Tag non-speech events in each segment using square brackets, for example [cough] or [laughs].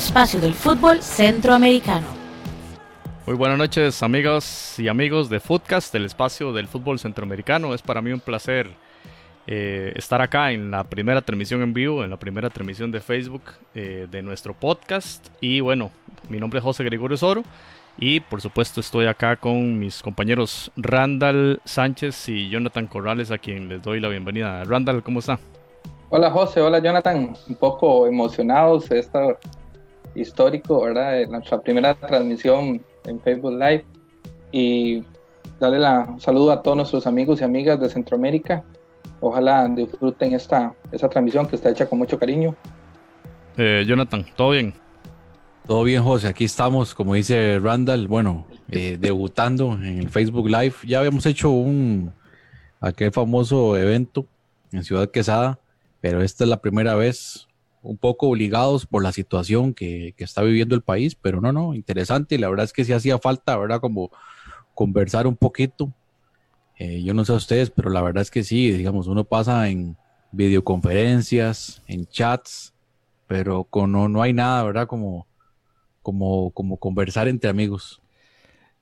espacio del fútbol centroamericano. Muy buenas noches amigas y amigos de Footcast, el espacio del fútbol centroamericano. Es para mí un placer eh, estar acá en la primera transmisión en vivo, en la primera transmisión de Facebook eh, de nuestro podcast. Y bueno, mi nombre es José Gregorio Soro y por supuesto estoy acá con mis compañeros Randall Sánchez y Jonathan Corrales a quien les doy la bienvenida. Randall, ¿cómo está? Hola José, hola Jonathan, un poco emocionados, esto histórico, ¿verdad? De nuestra primera transmisión en Facebook Live y darle la, un saludo a todos nuestros amigos y amigas de Centroamérica. Ojalá disfruten esta, esta transmisión que está hecha con mucho cariño. Eh, Jonathan, ¿todo bien? Todo bien, José. Aquí estamos, como dice Randall, bueno, [laughs] eh, debutando en el Facebook Live. Ya habíamos hecho un aquel famoso evento en Ciudad Quesada pero esta es la primera vez un poco obligados por la situación que, está viviendo el país, pero no, no, interesante la verdad es que sí hacía falta, ¿verdad? Como conversar un poquito. Eh, yo no sé a ustedes, pero la verdad es que sí, digamos, uno pasa en videoconferencias, en chats, pero con, no, no hay nada, ¿verdad? Como, como, como conversar entre amigos.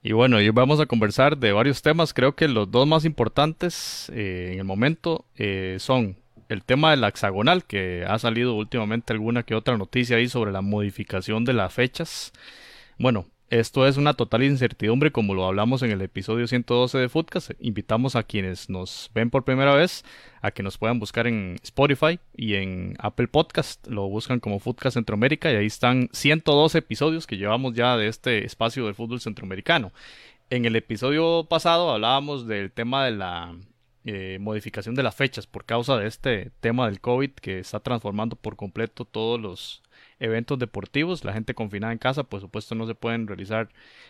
Y bueno, hoy vamos a conversar de varios temas. Creo que los dos más importantes eh, en el momento eh, son el tema de la hexagonal, que ha salido últimamente alguna que otra noticia ahí sobre la modificación de las fechas. Bueno, esto es una total incertidumbre, como lo hablamos en el episodio 112 de Footcast. Invitamos a quienes nos ven por primera vez a que nos puedan buscar en Spotify y en Apple Podcast. Lo buscan como Footcast Centroamérica y ahí están 112 episodios que llevamos ya de este espacio del fútbol centroamericano. En el episodio pasado hablábamos del tema de la eh, modificación de las fechas por causa de este tema del COVID que está transformando por completo todos los eventos deportivos. La gente confinada en casa, por supuesto, no se pueden realizar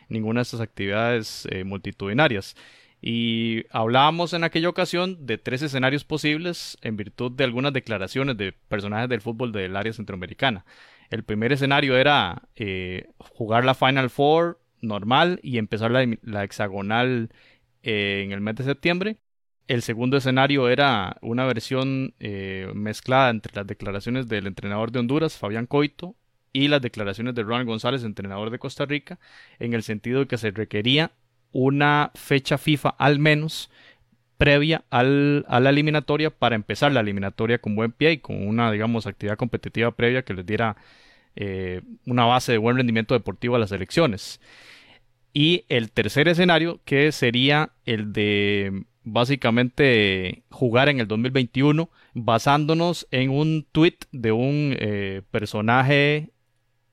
ninguna de estas actividades eh, multitudinarias. Y hablábamos en aquella ocasión de tres escenarios posibles en virtud de algunas declaraciones de personajes del fútbol del área centroamericana. El primer escenario era eh, jugar la Final Four normal y empezar la hexagonal en el mes de septiembre. El segundo escenario era una versión eh, mezclada entre las declaraciones del entrenador de Honduras, Fabián Coito, y las declaraciones de Ronald González, entrenador de Costa Rica, en el sentido de que se requería una fecha FIFA al menos previa al, a la eliminatoria para empezar la eliminatoria con buen pie y con una, digamos, actividad competitiva previa que les diera eh, una base de buen rendimiento deportivo a las elecciones. Y el tercer escenario, que sería el de básicamente jugar en el 2021 basándonos en un tweet de un eh, personaje,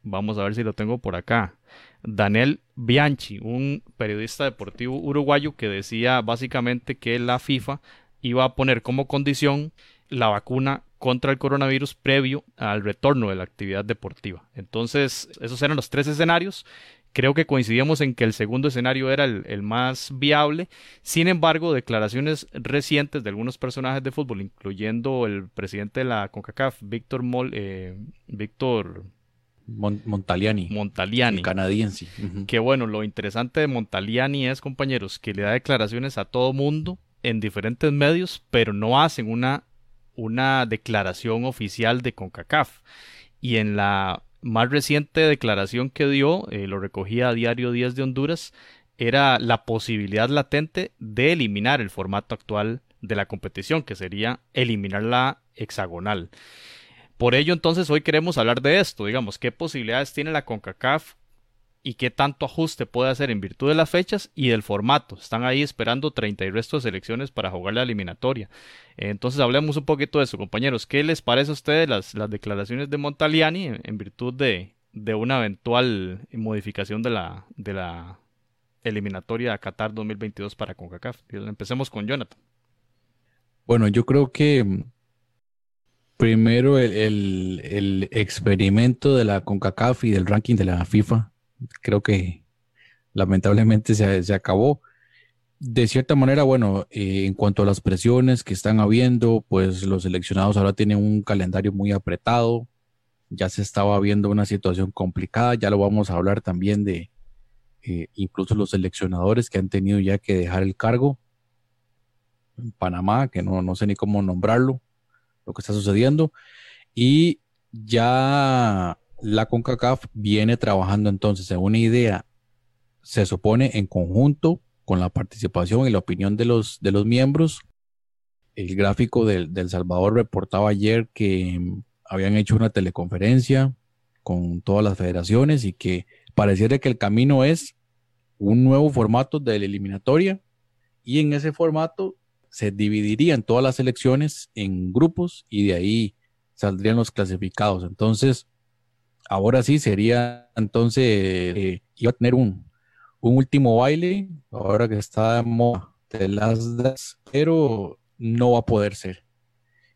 vamos a ver si lo tengo por acá, Daniel Bianchi, un periodista deportivo uruguayo que decía básicamente que la FIFA iba a poner como condición la vacuna contra el coronavirus previo al retorno de la actividad deportiva. Entonces, esos eran los tres escenarios Creo que coincidíamos en que el segundo escenario era el, más viable. Sin embargo, declaraciones recientes de algunos personajes de fútbol, incluyendo el presidente de la CONCACAF, Víctor Mol, eh, Víctor Montaliani. Montaliani. canadiense. Que bueno, lo interesante de Montaliani es, compañeros, que le da declaraciones a todo mundo en diferentes medios, pero no hacen una, una declaración oficial de CONCACAF. Y en la más reciente declaración que dio, eh, lo recogía a Diario Díaz de Honduras, era la posibilidad latente de eliminar el formato actual de la competición, que sería eliminar la hexagonal. Por ello, entonces, hoy queremos hablar de esto, digamos, qué posibilidades tiene la CONCACAF y qué tanto ajuste puede hacer en virtud de las fechas y del formato. Están ahí esperando 30 y resto de selecciones para jugar la eliminatoria. Entonces hablemos un poquito de eso, compañeros. ¿Qué les parece a ustedes las, las declaraciones de Montaliani en, virtud de, de, una eventual modificación de la, de la eliminatoria a Qatar 2022 para CONCACAF? Empecemos con Jonathan. Bueno, yo creo que mm, primero el, el, el experimento de la CONCACAF y del ranking de la FIFA creo que lamentablemente se, acabó. De cierta manera, bueno, eh, en cuanto a las presiones que están habiendo, pues los seleccionados ahora tienen un calendario muy apretado, ya se estaba viendo una situación complicada, ya lo vamos a hablar también de eh, incluso los seleccionadores que han tenido ya que dejar el cargo en Panamá, que no, no sé ni cómo nombrarlo, lo que está sucediendo, y ya la CONCACAF viene trabajando entonces en una idea, se supone en conjunto con la participación y la opinión de los, de los miembros. El gráfico del, Salvador reportaba ayer que habían hecho una teleconferencia con todas las federaciones y que pareciera que el camino es un nuevo formato de la eliminatoria y en ese formato se dividirían todas las elecciones en grupos y de ahí saldrían los clasificados. Entonces, ahora sí sería, entonces, eh, iba a tener un, un último baile, ahora que está de las das, pero no va a poder ser.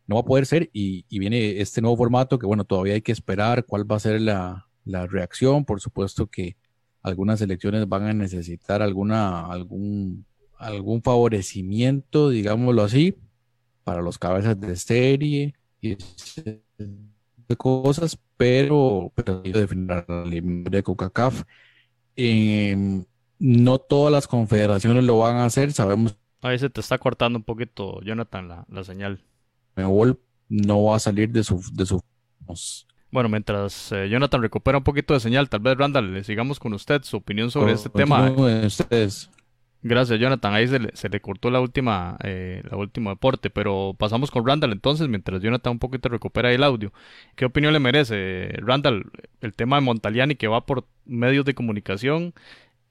No va a poder ser y, viene este nuevo formato que, bueno, todavía hay que esperar cuál va a ser la, la reacción. Por supuesto que algunas elecciones van a necesitar alguna, algún, algún favorecimiento, digámoslo así, para los cabezas de serie y de cosas, pero, pero de CONCACAF. Eh, no todas las confederaciones lo van a hacer, sabemos. Ahí se te está cortando un poquito, Jonathan, la, la señal. no va a salir de su, de su bueno, mientras eh, Jonathan recupera un poquito de señal, tal vez Randall, le sigamos con usted su opinión sobre este tema. Gracias, Jonathan. Ahí se le, se le cortó la última, eh, la última deporte, pero pasamos con Randall entonces, mientras Jonathan un poquito recupera el audio. ¿Qué opinión le merece, Randall, el tema de Montaliani que va por medios de comunicación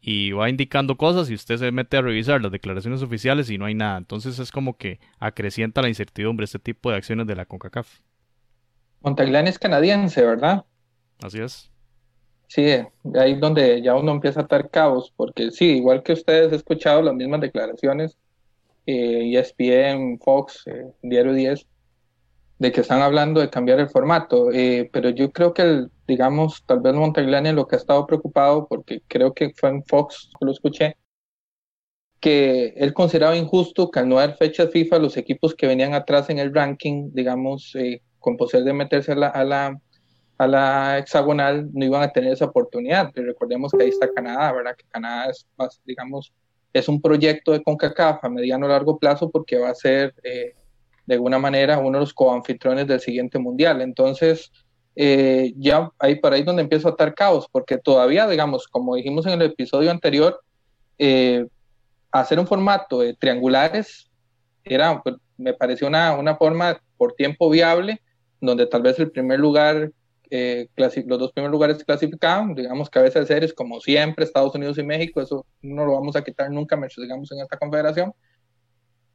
y va indicando cosas y usted se mete a revisar las declaraciones oficiales y no hay nada? Entonces es como que acrecienta la incertidumbre este tipo de acciones de la CONCACAF. Montaglán es canadiense, ¿verdad? Así es. Sí, ahí es donde ya uno empieza a atar cabos, porque sí, igual que ustedes he escuchado las mismas declaraciones, eh, ESPN, Fox, eh, Diario 10, de que están hablando de cambiar el formato, eh, pero yo creo que, digamos, tal vez Montaglani lo que ha estado preocupado, porque creo que fue en Fox, lo escuché, que él consideraba injusto que al no haber fechas FIFA, los equipos que venían atrás en el ranking, digamos, eh, con posibilidad de meterse a la, a la, a la hexagonal no iban a tener esa oportunidad. Pero recordemos que ahí está Canadá, ¿verdad? Que Canadá es, digamos, es un proyecto de CONCACAF a mediano o largo plazo porque va a ser eh, de alguna manera uno de los coanfitriones del siguiente mundial. Entonces, eh, ya ahí para ahí donde empiezo a atar caos, porque todavía, digamos, como dijimos en el episodio anterior, eh, hacer un formato de triangulares era, pues, me pareció una, una forma por tiempo viable donde tal vez el primer lugar, eh, los dos primeros lugares clasificaban, digamos cabeza de series como siempre, Estados Unidos y México, eso no lo vamos a quitar nunca, digamos, en esta confederación,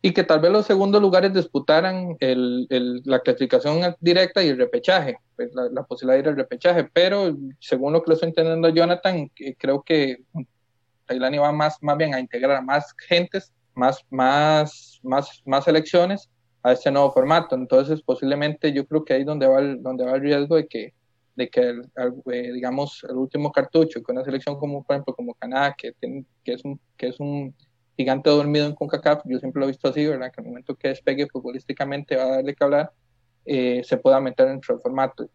y que tal vez los segundos lugares disputaran el, el, la clasificación directa y el repechaje, pues la, posibilidad de ir al repechaje, pero según lo que le estoy entendiendo Jonathan, creo que Tailani va más, más bien a integrar a más gentes, más, más, más, más selecciones, a este nuevo formato. Entonces, posiblemente yo creo que ahí donde va el, donde va el riesgo de que, de que eh, digamos, el último cartucho, con una selección como, por ejemplo, como Canadá, que, tiene, que, es un, que es un gigante dormido en CONCACAF, yo siempre lo he visto así, ¿verdad? Que el momento que despegue futbolísticamente va a darle que hablar, eh, se pueda meter dentro del formato.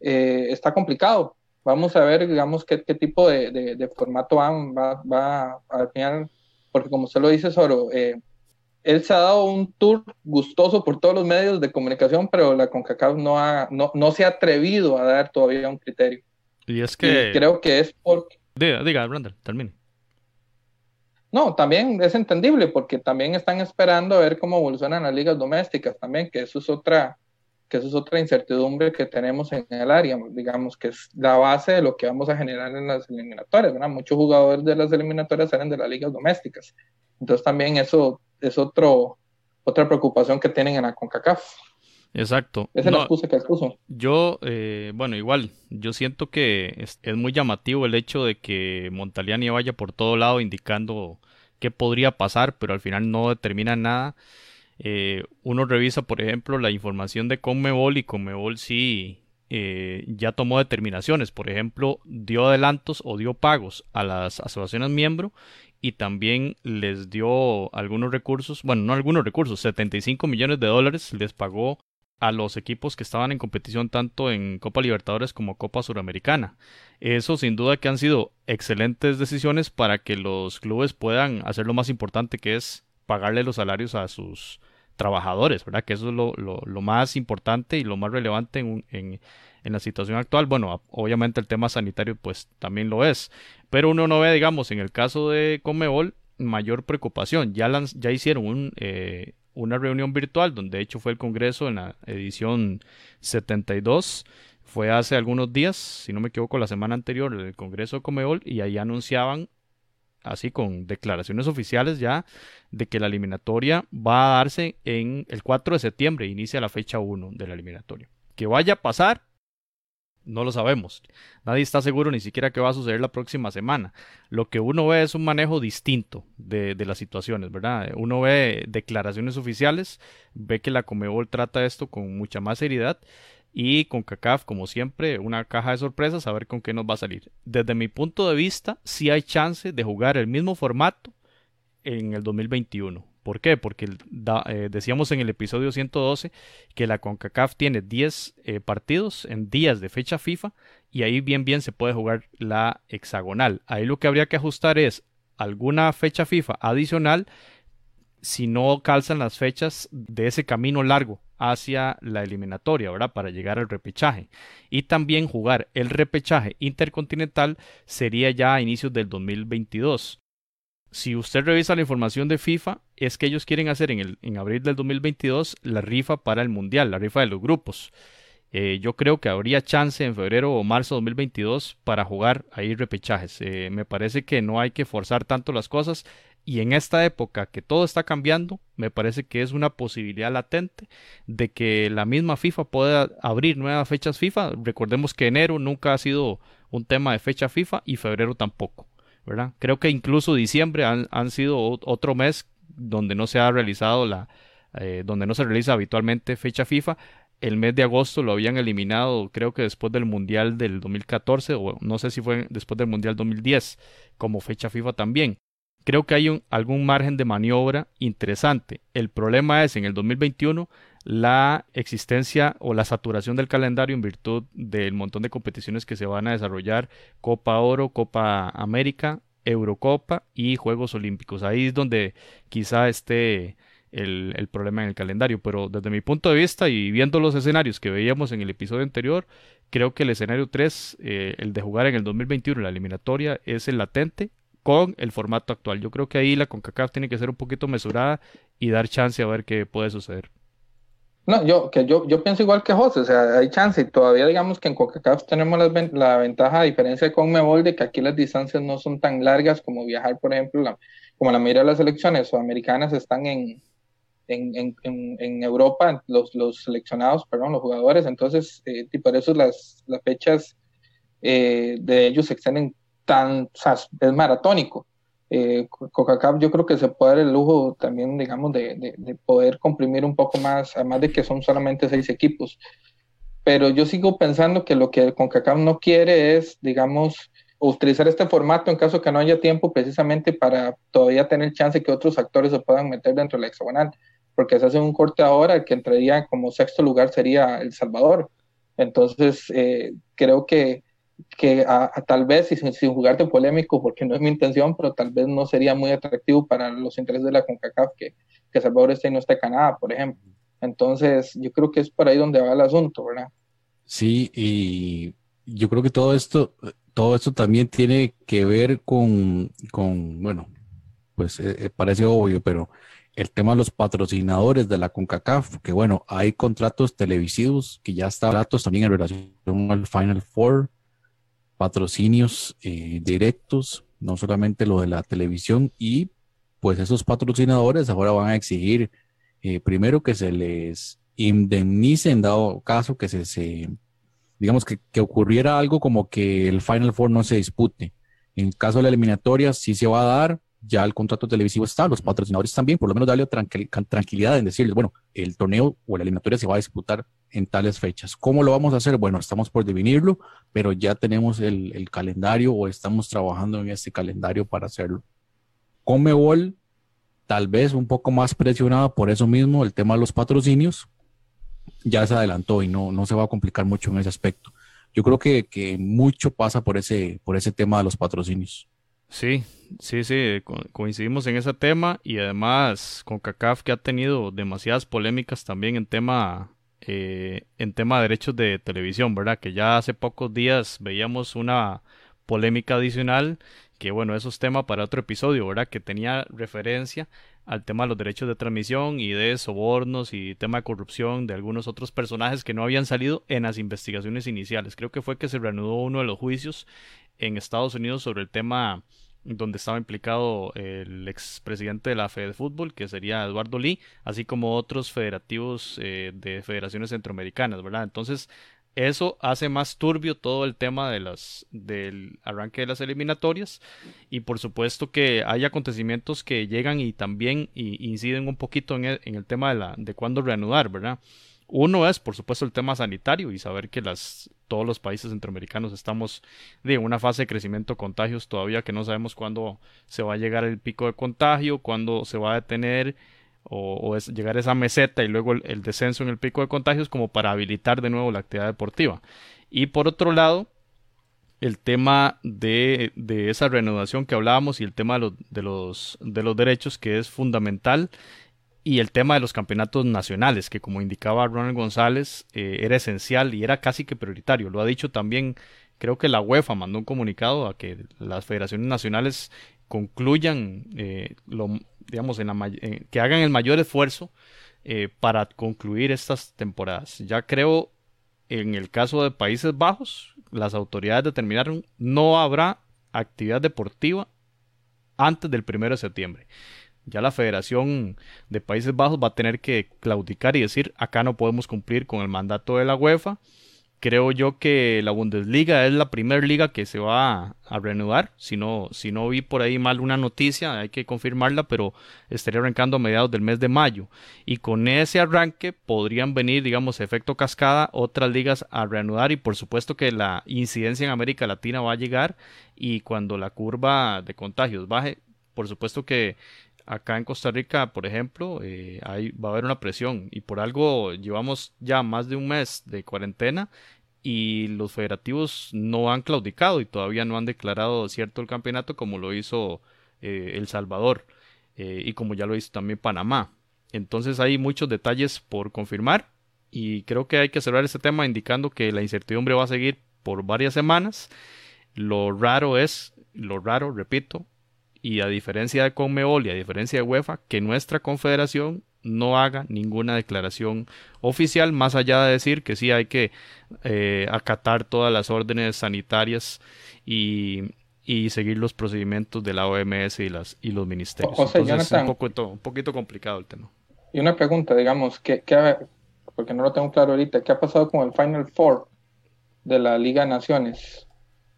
Eh, está complicado. Vamos a ver, digamos, qué, qué tipo de, de, formato va, va, va, al final, porque como usted lo dice, Soro, eh, él se ha dado un tour gustoso por todos los medios de comunicación, pero la CONCACAF no, ha, no, no se ha atrevido a dar todavía un criterio. Y es que... creo que es porque... Diga, diga, Brandon, termine. No, también es entendible porque también están esperando a ver cómo evolucionan las ligas domésticas también, que eso es otra, que eso es otra incertidumbre que tenemos en el área, digamos que es la base de lo que vamos a generar en las eliminatorias, ¿verdad? Muchos jugadores de las eliminatorias salen de las ligas domésticas. Entonces también eso es otro, otra preocupación que tienen en la CONCACAF. Exacto. Esa es la excusa que expuso. Yo, eh, bueno, igual, yo siento que es, muy llamativo el hecho de que Montaliani vaya por todo lado indicando qué podría pasar, pero al final no determina nada. Eh, uno revisa, por ejemplo, la información de Conmebol y Conmebol sí eh, ya tomó determinaciones. Por ejemplo, dio adelantos o dio pagos a las asociaciones miembro y también les dio algunos recursos, bueno, no algunos recursos, 75 millones de dólares les pagó a los equipos que estaban en competición tanto en Copa Libertadores como Copa Suramericana. Eso sin duda que han sido excelentes decisiones para que los clubes puedan hacer lo más importante que es pagarle los salarios a sus trabajadores, ¿verdad? Que eso es lo, lo, más importante y lo más relevante en, en, en la situación actual. Bueno, obviamente el tema sanitario pues también lo es, pero uno no ve, digamos, en el caso de Comebol mayor preocupación. Ya, ya hicieron un, eh, una reunión virtual donde de hecho fue el Congreso en la edición 72. Fue hace algunos días, si no me equivoco, la semana anterior, el Congreso de Comebol y ahí anunciaban así con declaraciones oficiales ya de que la eliminatoria va a darse en el 4 de septiembre, inicia la fecha 1 de la eliminatoria. Que vaya a pasar, no lo sabemos. Nadie está seguro ni siquiera qué va a suceder la próxima semana. Lo que uno ve es un manejo distinto de, las situaciones, ¿verdad? Uno ve declaraciones oficiales, ve que la Comebol trata esto con mucha más seriedad y con CACAF, como siempre, una caja de sorpresas a ver con qué nos va a salir. Desde mi punto de vista, sí hay chance de jugar el mismo formato en el 2021. ¿Por qué? Porque eh, decíamos en el episodio 112 que la CONCACAF tiene 10 eh, partidos en días de fecha FIFA y ahí bien bien se puede jugar la hexagonal. Ahí lo que habría que ajustar es alguna fecha FIFA adicional si no calzan las fechas de ese camino largo hacia la eliminatoria, ¿verdad? Para llegar al repechaje. Y también jugar el repechaje intercontinental sería ya a inicios del 2022. Si usted revisa la información de FIFA, es que ellos quieren hacer en, el, en abril del 2022 la rifa para el Mundial, la rifa de los grupos. Eh, yo creo que habría chance en febrero o marzo de 2022 para jugar ahí repechajes. Eh, me parece que no hay que forzar tanto las cosas y en esta época que todo está cambiando, me parece que es una posibilidad latente de que la misma FIFA pueda abrir nuevas fechas FIFA. Recordemos que enero nunca ha sido un tema de fecha FIFA y febrero tampoco. Creo que incluso diciembre han, sido otro mes donde no se ha realizado la, eh, donde no se realiza habitualmente fecha FIFA. El mes de agosto lo habían eliminado, creo que después del Mundial del 2014, o no sé si fue después del Mundial 2010, como fecha FIFA también creo que hay algún margen de maniobra interesante. El problema es en el 2021 la existencia o la saturación del calendario en virtud del montón de competiciones que se van a desarrollar, Copa Oro, Copa América, Eurocopa y Juegos Olímpicos. Ahí es donde quizá esté el, problema en el calendario, pero desde mi punto de vista y viendo los escenarios que veíamos en el episodio anterior, creo que el escenario 3, eh, el de jugar en el 2021, la eliminatoria, es el latente con el formato actual. Yo creo que ahí la CONCACAF tiene que ser un poquito mesurada y dar chance a ver qué puede suceder. No, yo, que yo, yo pienso igual que José, o sea, hay chance y todavía digamos que en CONCACAF tenemos la, ventaja, a diferencia de CONMEBOL, de que aquí las distancias no son tan largas como viajar, por ejemplo, como la mayoría de las selecciones sudamericanas están en, en, en, en, Europa, los, los seleccionados, perdón, los jugadores, entonces, eh, y por eso las, las fechas eh, de ellos se extienden tan, es maratónico. Eh, Coca-Cola yo creo que se puede dar el lujo también, digamos, de, de, poder comprimir un poco más, además de que son solamente seis equipos. Pero yo sigo pensando que lo que CONCACAF no quiere es, digamos, utilizar este formato en caso que no haya tiempo precisamente para todavía tener chance que otros actores se puedan meter dentro de la hexagonal, porque se hace un corte ahora, el que entraría como sexto lugar sería El Salvador. Entonces, eh, creo que que a, tal vez, sin, sin jugarte polémico, porque no es mi intención, pero tal vez no sería muy atractivo para los intereses de la CONCACAF que, que Salvador esté y no esté Canadá, por ejemplo. Entonces, yo creo que es por ahí donde va el asunto, ¿verdad? Sí, y yo creo que todo esto, todo esto también tiene que ver con, con bueno, pues eh, eh, parece obvio, pero el tema de los patrocinadores de la CONCACAF, que bueno, hay contratos televisivos que ya están datos también en relación al Final Four, patrocinios eh, directos, no solamente lo de la televisión, y pues esos patrocinadores ahora van a exigir eh, primero que se les indemnice en dado caso que se, digamos que, que, ocurriera algo como que el Final Four no se dispute. En caso de la eliminatoria, sí se va a dar, ya el contrato televisivo está, los patrocinadores también, por lo menos darle tranquilidad en decirles, bueno, el torneo o la eliminatoria se va a disputar en tales fechas. ¿Cómo lo vamos a hacer? Bueno, estamos por definirlo, pero ya tenemos el, calendario o estamos trabajando en este calendario para hacerlo. Comebol, tal vez un poco más presionada por eso mismo, el tema de los patrocinios, ya se adelantó y no, no se va a complicar mucho en ese aspecto. Yo creo que, que mucho pasa por ese, por ese tema de los patrocinios. Sí, sí, sí, coincidimos en ese tema y además con CACAF que ha tenido demasiadas polémicas también en tema eh, en tema de derechos de televisión, ¿verdad? Que ya hace pocos días veíamos una polémica adicional, que bueno, eso es tema para otro episodio, ¿verdad? Que tenía referencia al tema de los derechos de transmisión y de sobornos y tema de corrupción de algunos otros personajes que no habían salido en las investigaciones iniciales. Creo que fue que se reanudó uno de los juicios en Estados Unidos sobre el tema donde estaba implicado el expresidente de la Fed de Fútbol, que sería Eduardo Lee, así como otros federativos eh, de federaciones centroamericanas, ¿verdad? Entonces, eso hace más turbio todo el tema de las, del arranque de las eliminatorias y por supuesto que hay acontecimientos que llegan y también inciden un poquito en el, en el tema de, la, de cuándo reanudar, ¿verdad? Uno es, por supuesto, el tema sanitario y saber que las, todos los países centroamericanos estamos en una fase de crecimiento de contagios todavía que no sabemos cuándo se va a llegar el pico de contagio, cuándo se va a detener o, es llegar a esa meseta y luego el, descenso en el pico de contagios como para habilitar de nuevo la actividad deportiva. Y por otro lado, el tema de, de esa reanudación que hablábamos y el tema de de de los derechos que es fundamental y el tema de los campeonatos nacionales, que como indicaba Ronald González, eh, era esencial y era casi que prioritario. Lo ha dicho también, creo que la UEFA mandó un comunicado a que las federaciones nacionales concluyan, eh, lo, digamos, en la, que hagan el mayor esfuerzo eh, para concluir estas temporadas. Ya creo, en el caso de Países Bajos, las autoridades determinaron no habrá actividad deportiva antes del primero de septiembre ya la Federación de Países Bajos va a tener que claudicar y decir acá no podemos cumplir con el mandato de la UEFA. Creo yo que la Bundesliga es la primera liga que se va a, reanudar. Si no, si no vi por ahí mal una noticia, hay que confirmarla, pero estaría arrancando a mediados del mes de mayo. Y con ese arranque podrían venir, digamos, efecto cascada, otras ligas a reanudar. Y por supuesto que la incidencia en América Latina va a llegar. Y cuando la curva de contagios baje, por supuesto que acá en Costa Rica, por ejemplo, eh, va a haber una presión y por algo llevamos ya más de un mes de cuarentena y los federativos no han claudicado y todavía no han declarado cierto el campeonato como lo hizo eh, El Salvador eh, y como ya lo hizo también Panamá. Entonces hay muchos detalles por confirmar y creo que hay que cerrar este tema indicando que la incertidumbre va a seguir por varias semanas. Lo raro es, lo raro, repito, y a diferencia de Conmebol y a diferencia de UEFA, que nuestra confederación no haga ninguna declaración oficial, más allá de decir que sí hay que eh, acatar todas las órdenes sanitarias y, y, seguir los procedimientos de la OMS y, las, y los ministerios. Entonces, es un, poco, un poquito complicado el tema. Y una pregunta, digamos, que, porque no lo tengo claro ahorita, ¿qué ha pasado con el Final Four de la Liga de Naciones?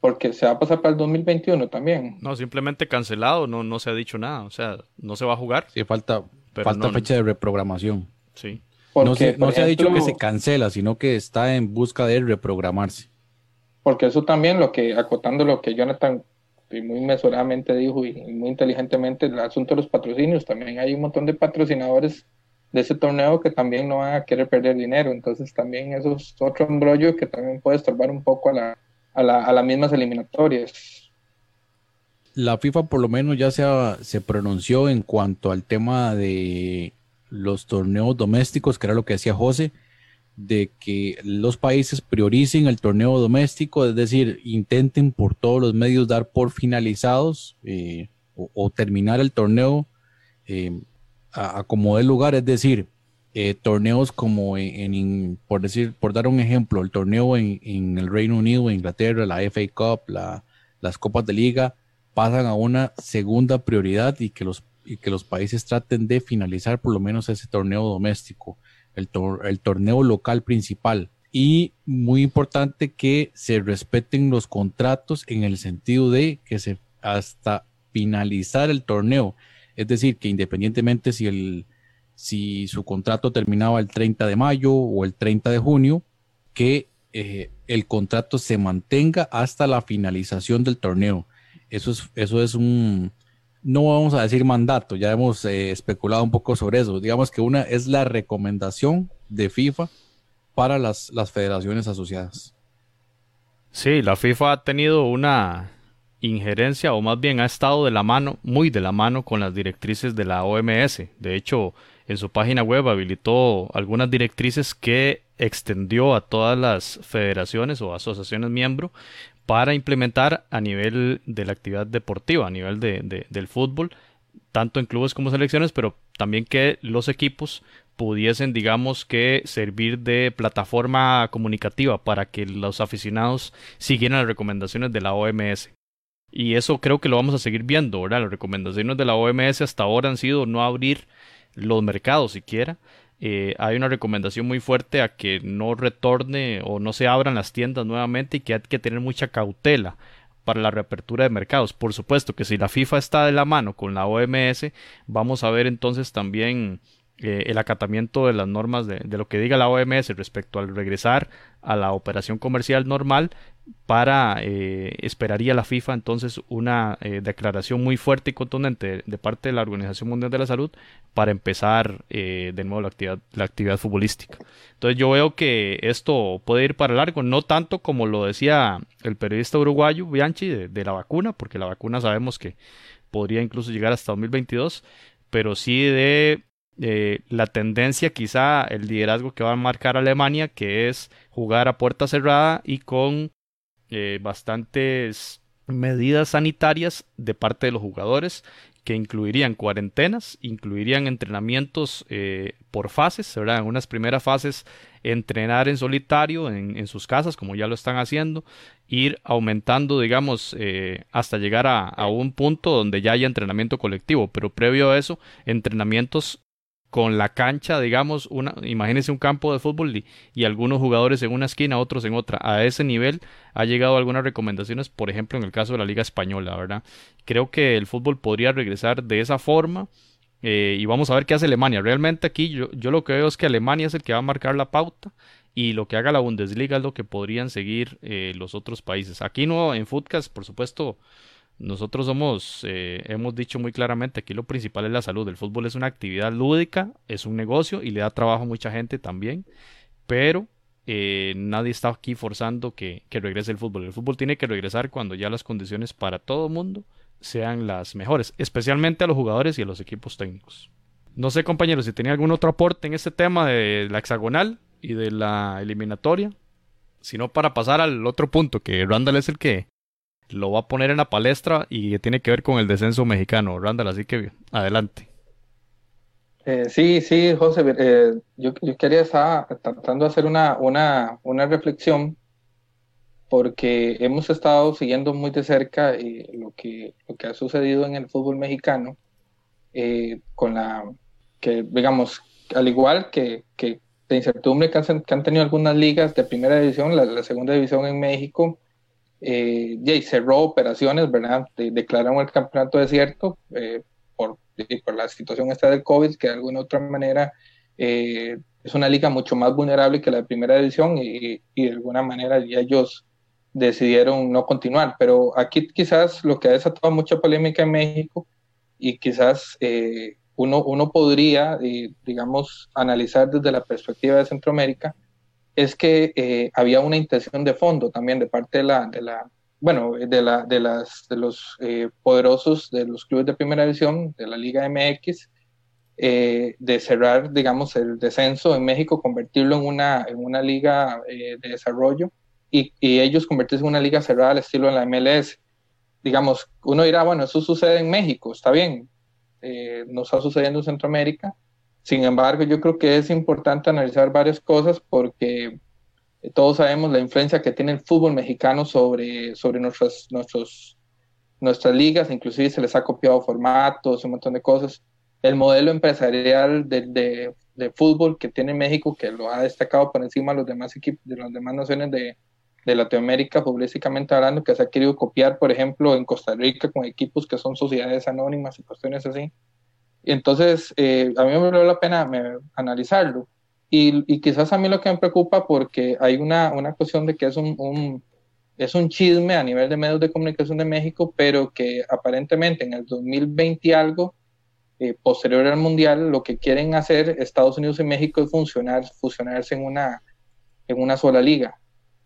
Porque se va a pasar para el 2021 también. No, simplemente cancelado, no, no se ha dicho nada. O sea, no se va a jugar. Sí, falta, falta fecha de reprogramación. Sí. no se, no se ha dicho que se cancela, sino que está en busca de reprogramarse. Porque eso también, lo que acotando lo que Jonathan muy mesuradamente dijo y muy inteligentemente, el asunto de los patrocinios, también hay un montón de patrocinadores de ese torneo que también no van a querer perder dinero. Entonces también eso es otro embrollo que también puede estorbar un poco a la, a, las mismas eliminatorias. La FIFA por lo menos ya se, se pronunció en cuanto al tema de los torneos domésticos, que era lo que decía José, de que los países prioricen el torneo doméstico, es decir, intenten por todos los medios dar por finalizados eh, o, terminar el torneo eh, a, como de lugar, es decir, eh, torneos como en, por decir, por dar un ejemplo, el torneo en, el Reino Unido, Inglaterra, la FA Cup, las Copas de Liga, pasan a una segunda prioridad y que los, y que los países traten de finalizar por lo menos ese torneo doméstico, el, el torneo local principal. Y muy importante que se respeten los contratos en el sentido de que se hasta finalizar el torneo. Es decir, que independientemente si el, si su contrato terminaba el 30 de mayo o el 30 de junio, que eh, el contrato se mantenga hasta la finalización del torneo. Eso es, eso es un, no vamos a decir mandato, ya hemos eh, especulado un poco sobre eso. Digamos que una es la recomendación de FIFA para las, las federaciones asociadas. Sí, la FIFA ha tenido una injerencia, o más bien ha estado de la mano, muy de la mano con las directrices de la OMS. De hecho, en su página web habilitó algunas directrices que extendió a todas las federaciones o asociaciones miembro para implementar a nivel de la actividad deportiva, a nivel de, del fútbol, tanto en clubes como selecciones, pero también que los equipos pudiesen, digamos que, servir de plataforma comunicativa para que los aficionados siguieran las recomendaciones de la OMS. Y eso creo que lo vamos a seguir viendo, ¿verdad? Las recomendaciones de la OMS hasta ahora han sido no abrir los mercados siquiera, eh, hay una recomendación muy fuerte a que no retorne o no se abran las tiendas nuevamente y que hay que tener mucha cautela para la reapertura de mercados. Por supuesto que si la FIFA está de la mano con la OMS, vamos a ver entonces también eh, el acatamiento de las normas de, de, lo que diga la OMS respecto al regresar a la operación comercial normal para eh, esperaría la FIFA entonces una eh, declaración muy fuerte y contundente de, parte de la Organización Mundial de la Salud para empezar eh, de nuevo la actividad, la actividad futbolística. Entonces yo veo que esto puede ir para largo, no tanto como lo decía el periodista uruguayo Bianchi de, de la vacuna, porque la vacuna sabemos que podría incluso llegar hasta 2022, pero sí de la tendencia, quizá el liderazgo que va a marcar Alemania, que es jugar a puerta cerrada y con eh, bastantes medidas sanitarias de parte de los jugadores que incluirían cuarentenas, incluirían entrenamientos eh, por fases, ¿verdad? En unas primeras fases entrenar en solitario en, sus casas, como ya lo están haciendo, ir aumentando, digamos, eh, hasta llegar a, a, un punto donde ya haya entrenamiento colectivo, pero previo a eso, entrenamientos con la cancha, digamos, una, imagínense un campo de fútbol y, algunos jugadores en una esquina, otros en otra. A ese nivel ha llegado algunas recomendaciones, por ejemplo, en el caso de la Liga Española, ¿verdad? Creo que el fútbol podría regresar de esa forma eh, y vamos a ver qué hace Alemania. Realmente aquí yo, yo lo que veo es que Alemania es el que va a marcar la pauta y lo que haga la Bundesliga es lo que podrían seguir eh, los otros países. Aquí no, en Footcast, por supuesto, nosotros somos, eh, hemos dicho muy claramente, aquí lo principal es la salud. El fútbol es una actividad lúdica, es un negocio y le da trabajo a mucha gente también, pero eh, nadie está aquí forzando que, regrese el fútbol. El fútbol tiene que regresar cuando ya las condiciones para todo el mundo sean las mejores, especialmente a los jugadores y a los equipos técnicos. No sé, compañeros, si tenía algún otro aporte en este tema de la hexagonal y de la eliminatoria, sino para pasar al otro punto, que Randall es el que lo va a poner en la palestra y tiene que ver con el descenso mexicano, Randall, así que adelante. Eh, sí, sí, José, eh, yo, yo, quería estar tratando de hacer una, una, una, reflexión porque hemos estado siguiendo muy de cerca eh, lo, que, lo que ha sucedido en el fútbol mexicano con la que, digamos, al igual que, que de incertidumbre que han, que han, tenido algunas ligas de primera división, la, la segunda división en México, eh, y cerró operaciones, ¿verdad? De, declararon el campeonato desierto eh, por, la situación esta del COVID, que de alguna otra manera eh, es una liga mucho más vulnerable que la primera división y, y, de alguna manera ya ellos decidieron no continuar. Pero aquí quizás lo que ha desatado mucha polémica en México y quizás eh, uno, uno podría, eh, digamos, analizar desde la perspectiva de Centroamérica, es que eh, había una intención de fondo también de parte de la, de la bueno, de, la, de, las, de los eh, poderosos de los clubes de primera división, de la Liga MX, eh, de cerrar, digamos, el descenso en México, convertirlo en una, en una liga de desarrollo y, ellos convertirse en una liga cerrada al estilo de la MLS. Digamos, uno dirá, bueno, eso sucede en México, está bien, no está sucediendo en Centroamérica, sin embargo, yo creo que es importante analizar varias cosas porque todos sabemos la influencia que tiene el fútbol mexicano sobre, sobre nuestras, nuestras ligas, inclusive se les ha copiado formatos, un montón de cosas. El modelo empresarial de fútbol que tiene México, que lo ha destacado por encima de los demás equipos, de las demás naciones de, de Latinoamérica, futbolísticamente hablando, que se ha querido copiar, por ejemplo, en Costa Rica con equipos que son sociedades anónimas y cuestiones así entonces, eh, a mí me vale la pena analizarlo. Y, y, quizás a mí lo que me preocupa porque hay una, una cuestión de que es un, un, es un chisme a nivel de medios de comunicación de México, pero que aparentemente en el 2020 y algo, eh, posterior al Mundial, lo que quieren hacer Estados Unidos y México es funcionar, fusionarse en una, en una sola liga.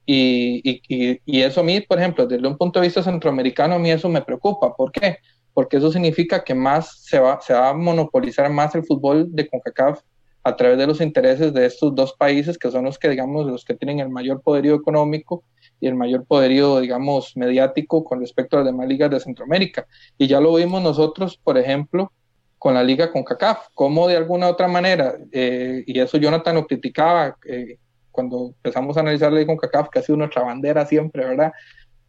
Y, y, y, eso a mí, por ejemplo, desde un punto de vista centroamericano, a mí eso me preocupa. ¿Por qué? Porque eso significa que más se va, se va a monopolizar más el fútbol de CONCACAF a través de los intereses de estos dos países que son los que, digamos, los que tienen el mayor poderío económico y el mayor poderío, digamos, mediático con respecto a las demás ligas de Centroamérica. Y ya lo vimos nosotros, por ejemplo, con la liga con CACAF, como de alguna otra manera, eh, y eso Jonathan lo criticaba eh, cuando empezamos a analizar la liga con CACAF, que ha sido nuestra bandera siempre, ¿verdad?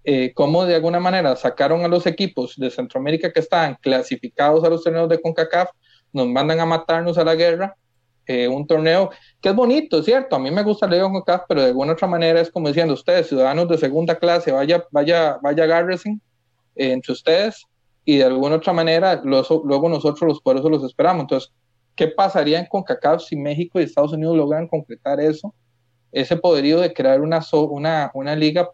Eh, cómo de alguna manera sacaron a los equipos de Centroamérica que estaban clasificados a los torneos de CONCACAF, nos mandan a matarnos a la guerra eh, un torneo que es bonito, ¿cierto? A mí me gusta el con CAF, pero de alguna otra manera es como diciendo ustedes, ciudadanos de segunda clase, vaya, vaya, vaya Garrison eh, entre ustedes y de alguna otra manera luego nosotros los por eso los esperamos. Entonces, ¿qué pasaría en CONCACAF si México y Estados Unidos logran concretar eso? Ese poderío de crear una, una, una liga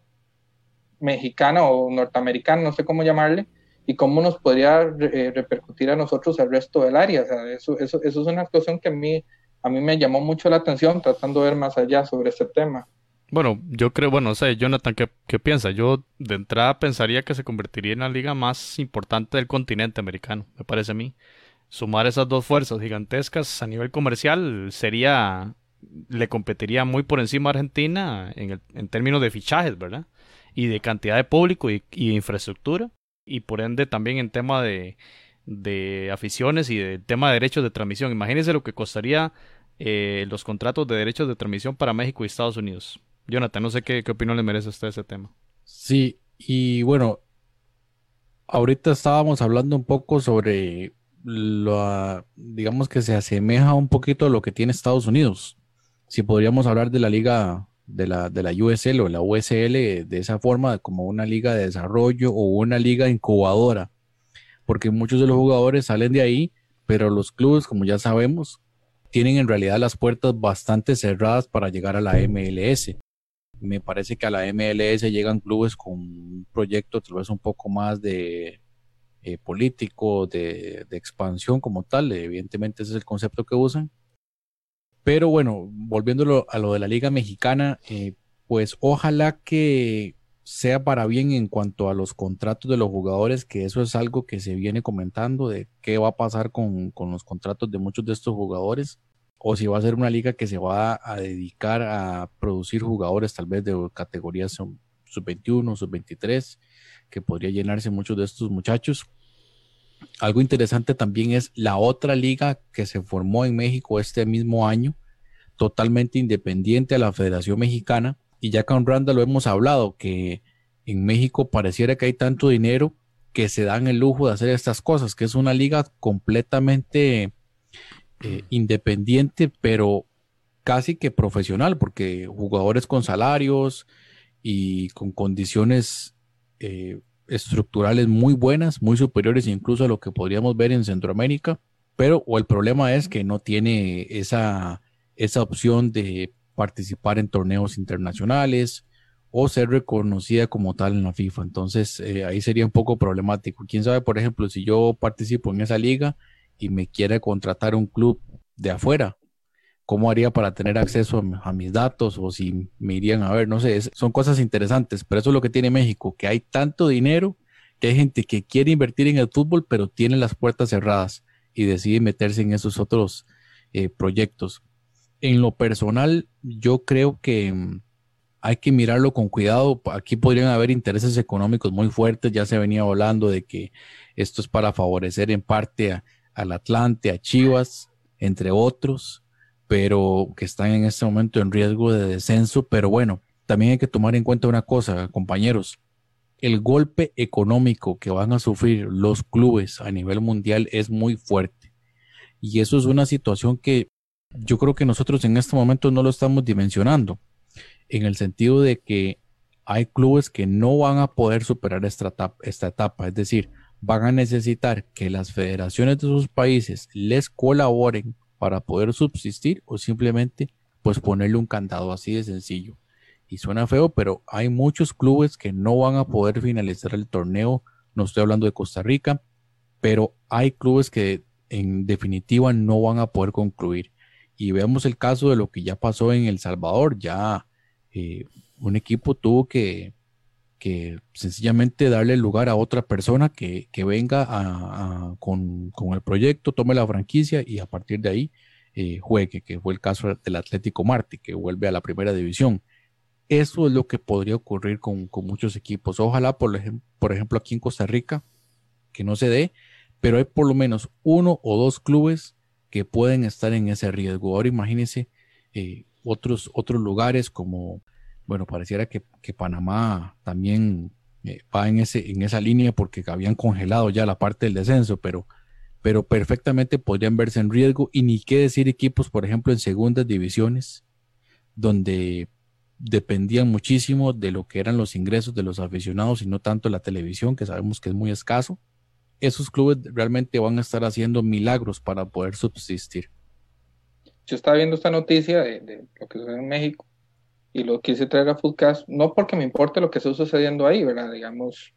mexicana o norteamericana, no sé cómo llamarle, y cómo nos podría eh, repercutir a nosotros el resto del área. Eso, es una cuestión que a mí a mí me llamó mucho la atención tratando de ver más allá sobre este tema. Bueno, yo creo, bueno, no sé, Jonathan, ¿qué, ¿qué, piensa? Yo de entrada pensaría que se convertiría en la liga más importante del continente americano, me parece a mí. Sumar esas dos fuerzas gigantescas a nivel comercial sería, le competiría muy por encima a Argentina en, el, en términos de fichajes, ¿verdad? Y de cantidad de público y, y infraestructura. Y por ende también en tema de, de aficiones y de tema de derechos de transmisión. Imagínense lo que costaría eh, los contratos de derechos de transmisión para México y Estados Unidos. Jonathan, no sé qué, qué opinión le merece a usted ese tema. Sí, y bueno, ahorita estábamos hablando un poco sobre lo, digamos que se asemeja un poquito a lo que tiene Estados Unidos. Si podríamos hablar de la liga de la, de la USL o la USL de esa forma, como una liga de desarrollo o una liga incubadora porque muchos de los jugadores salen de ahí, pero los clubes, como ya sabemos, tienen en realidad las puertas bastante cerradas para llegar a la MLS. Me parece que a la MLS llegan clubes con un proyecto tal vez un poco más de eh, político, de, expansión como tal. Evidentemente ese es el concepto que usan. Pero bueno, volviéndolo a lo de la Liga Mexicana, eh, pues ojalá que sea para bien en cuanto a los contratos de los jugadores, que eso es algo que se viene comentando de qué va a pasar con, los contratos de muchos de estos jugadores, o si va a ser una liga que se va a dedicar a producir jugadores tal vez de categorías sub-21, sub-23, que podría llenarse muchos de estos muchachos. Algo interesante también es la otra liga que se formó en México este mismo año, totalmente independiente a la Federación Mexicana, y ya con Randa lo hemos hablado, que en México pareciera que hay tanto dinero que se dan el lujo de hacer estas cosas, que es una liga completamente eh, independiente, pero casi que profesional, porque jugadores con salarios y con condiciones eh, estructurales muy buenas, muy superiores incluso a lo que podríamos ver en Centroamérica, pero o el problema es que no tiene esa, esa opción de participar en torneos internacionales o ser reconocida como tal en la FIFA. Entonces eh, ahí sería un poco problemático. Quién sabe, por ejemplo, si yo participo en esa liga y me quiere contratar un club de afuera, ¿cómo haría para tener acceso a, mis datos o si me irían a ver? No sé, son cosas interesantes, pero eso es lo que tiene México, que hay tanto dinero que hay gente que quiere invertir en el fútbol, pero tiene las puertas cerradas y decide meterse en esos otros eh, proyectos en lo personal, yo creo que mm, hay que mirarlo con cuidado. Aquí podrían haber intereses económicos muy fuertes. Ya se venía hablando de que esto es para favorecer en parte al Atlante, a Chivas, entre otros, pero que están en este momento en riesgo de descenso. Pero bueno, también hay que tomar en cuenta una cosa, compañeros. El golpe económico que van a sufrir los clubes a nivel mundial es muy fuerte. Y eso es una situación que yo creo que nosotros en este momento no lo estamos dimensionando, en el sentido de que hay clubes que no van a poder superar esta etapa, es decir, van a necesitar que las federaciones de sus países les colaboren para poder subsistir o simplemente pues ponerle un candado así de sencillo. Y suena feo, pero hay muchos clubes que no van a poder finalizar el torneo. No estoy hablando de Costa Rica, pero hay clubes que en definitiva no van a poder concluir. Y veamos el caso de lo que ya pasó en El Salvador. Ya eh, un equipo tuvo que, que, sencillamente darle lugar a otra persona que, venga con, el proyecto, tome la franquicia y a partir de ahí eh, juegue, que fue el caso del Atlético Marte, que vuelve a la primera división. Eso es lo que podría ocurrir con, muchos equipos. Ojalá, por, por ejemplo, aquí en Costa Rica, que no se dé, pero hay por lo menos uno o dos clubes que pueden estar en ese riesgo. Ahora imagínense eh, otros, otros lugares como, bueno, pareciera que, Panamá también eh, va en, ese, en esa línea porque habían congelado ya la parte del descenso, pero, pero perfectamente podrían verse en riesgo y ni qué decir equipos, por ejemplo, en segundas divisiones, donde dependían muchísimo de lo que eran los ingresos de los aficionados y no tanto la televisión, que sabemos que es muy escaso esos clubes realmente van a estar haciendo milagros para poder subsistir. Yo estaba viendo esta noticia de, lo que sucede en México y lo quise traer a Foodcast, no porque me importe lo que está sucediendo ahí, ¿verdad? Digamos,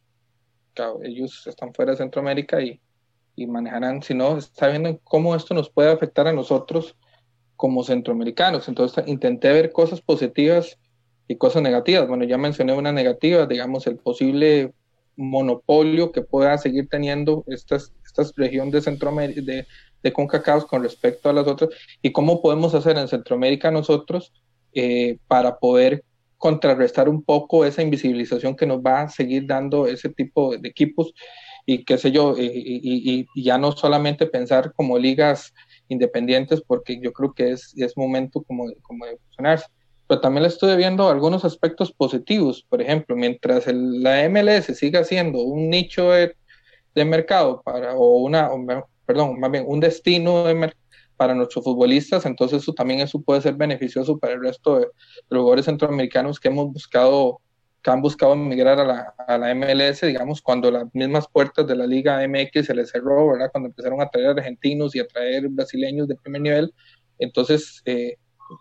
ellos están fuera de Centroamérica y, y manejarán, sino está viendo cómo esto nos puede afectar a nosotros como centroamericanos. Entonces intenté ver cosas positivas y cosas negativas. Bueno, ya mencioné una negativa, digamos, el posible monopolio que pueda seguir teniendo estas, estas región de Centroamérica, de, de CONCACAF con respecto a las otras, y cómo podemos hacer en Centroamérica nosotros eh, para poder contrarrestar un poco esa invisibilización que nos va a seguir dando ese tipo de equipos y qué sé yo, y, ya no solamente pensar como ligas independientes, porque yo creo que es, es momento como, como de funcionarse pero también le estuve viendo algunos aspectos positivos. Por ejemplo, mientras la MLS siga siendo un nicho de, mercado para, o una, perdón, más bien un destino para nuestros futbolistas, entonces eso también eso puede ser beneficioso para el resto de, jugadores centroamericanos que hemos buscado, que han buscado emigrar a la, a la MLS, digamos, cuando las mismas puertas de la Liga MX se les cerró, ¿verdad? Cuando empezaron a traer argentinos y a traer brasileños de primer nivel, entonces eh,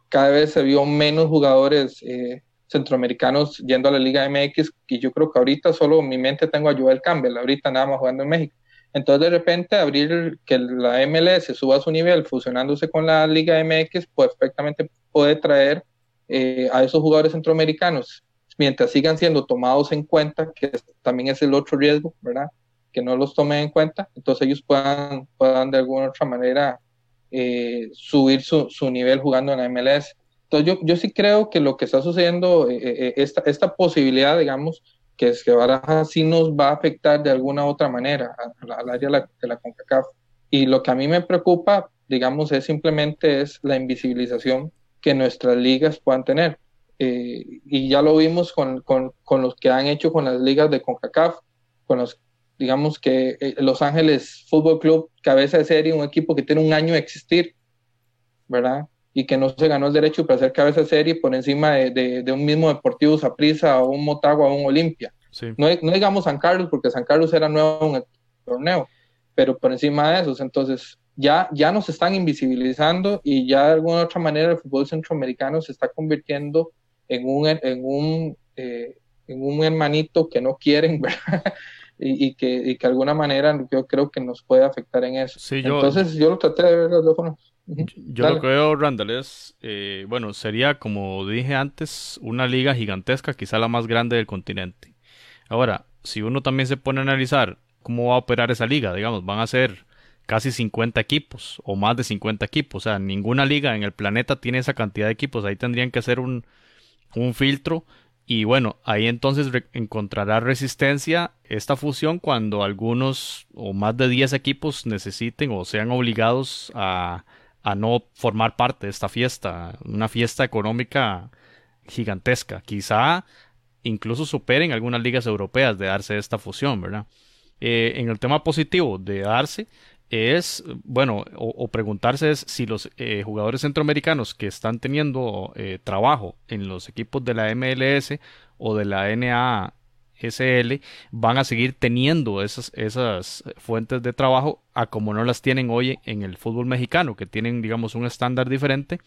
cada vez se vio menos jugadores eh, centroamericanos yendo a la Liga MX, y yo creo que ahorita solo en mi mente tengo a Joel Campbell, ahorita nada más jugando en México. Entonces, de repente, abrir que la MLS suba a su nivel fusionándose con la Liga MX, pues perfectamente puede traer eh, a esos jugadores centroamericanos, mientras sigan siendo tomados en cuenta, que también es el otro riesgo, ¿verdad? Que no los tomen en cuenta, entonces ellos puedan, puedan de alguna otra manera eh, subir su, su, nivel jugando en la MLS. Entonces yo, yo sí creo que lo que está sucediendo, eh, esta, esta posibilidad, digamos, que es que Baraja sí nos va a afectar de alguna otra manera al área de la, CONCACAF. Y lo que a mí me preocupa, digamos, es simplemente es la invisibilización que nuestras ligas puedan tener. y ya lo vimos con, con, con, los que han hecho con las ligas de CONCACAF, con los digamos que eh, Los Ángeles Fútbol Club, cabeza de serie, un equipo que tiene un año de existir, ¿verdad? Y que no se ganó el derecho para ser cabeza de serie por encima de, un mismo Deportivo Saprissa o un Motagua o un Olimpia. No, no, digamos San Carlos, porque San Carlos era nuevo en el torneo, pero por encima de esos, entonces ya, ya nos están invisibilizando y ya de alguna otra manera el fútbol centroamericano se está convirtiendo en un, en un, eh, en un hermanito que no quieren, [laughs] ¿verdad? y, que, y que de alguna manera yo creo que nos puede afectar en eso. Entonces yo lo traté de ver los dos. Yo lo que veo, Randall, es, eh, bueno, sería como dije antes, una liga gigantesca, quizá la más grande del continente. Ahora, si uno también se pone a analizar cómo va a operar esa liga, digamos, van a ser casi 50 equipos o más de 50 equipos, o sea, ninguna liga en el planeta tiene esa cantidad de equipos, ahí tendrían que hacer un, un filtro y bueno, ahí entonces encontrará resistencia esta fusión cuando algunos o más de 10 equipos necesiten o sean obligados a, a no formar parte de esta fiesta, una fiesta económica gigantesca. Quizá incluso superen algunas ligas europeas de darse esta fusión, ¿verdad? Eh, en el tema positivo de darse, es, bueno, o, preguntarse es si los eh, jugadores centroamericanos que están teniendo eh, trabajo en los equipos de la MLS o de la NASL van a seguir teniendo esas, esas fuentes de trabajo a como no las tienen hoy en el fútbol mexicano, que tienen, digamos, un estándar diferente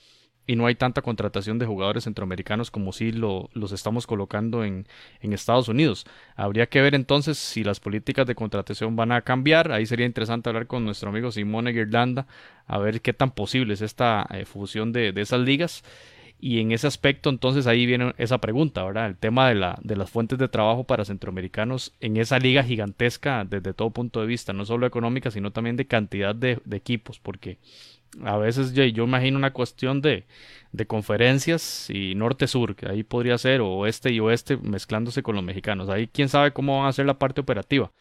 y no hay tanta contratación de jugadores centroamericanos como si lo, los estamos colocando en, en, Estados Unidos. Habría que ver entonces si las políticas de contratación van a cambiar. Ahí sería interesante hablar con nuestro amigo Simone Girlanda a ver qué tan posible es esta eh, fusión de, de, esas ligas. Y en ese aspecto, entonces ahí viene esa pregunta, ¿verdad? El tema de, la, de las fuentes de trabajo para centroamericanos en esa liga gigantesca desde todo punto de vista, no solo económica, sino también de cantidad de, equipos, porque a veces yo, yo imagino una cuestión de, de conferencias y norte-sur, que ahí podría ser, o oeste y oeste mezclándose con los mexicanos. Ahí quién sabe cómo van a ser la parte operativa.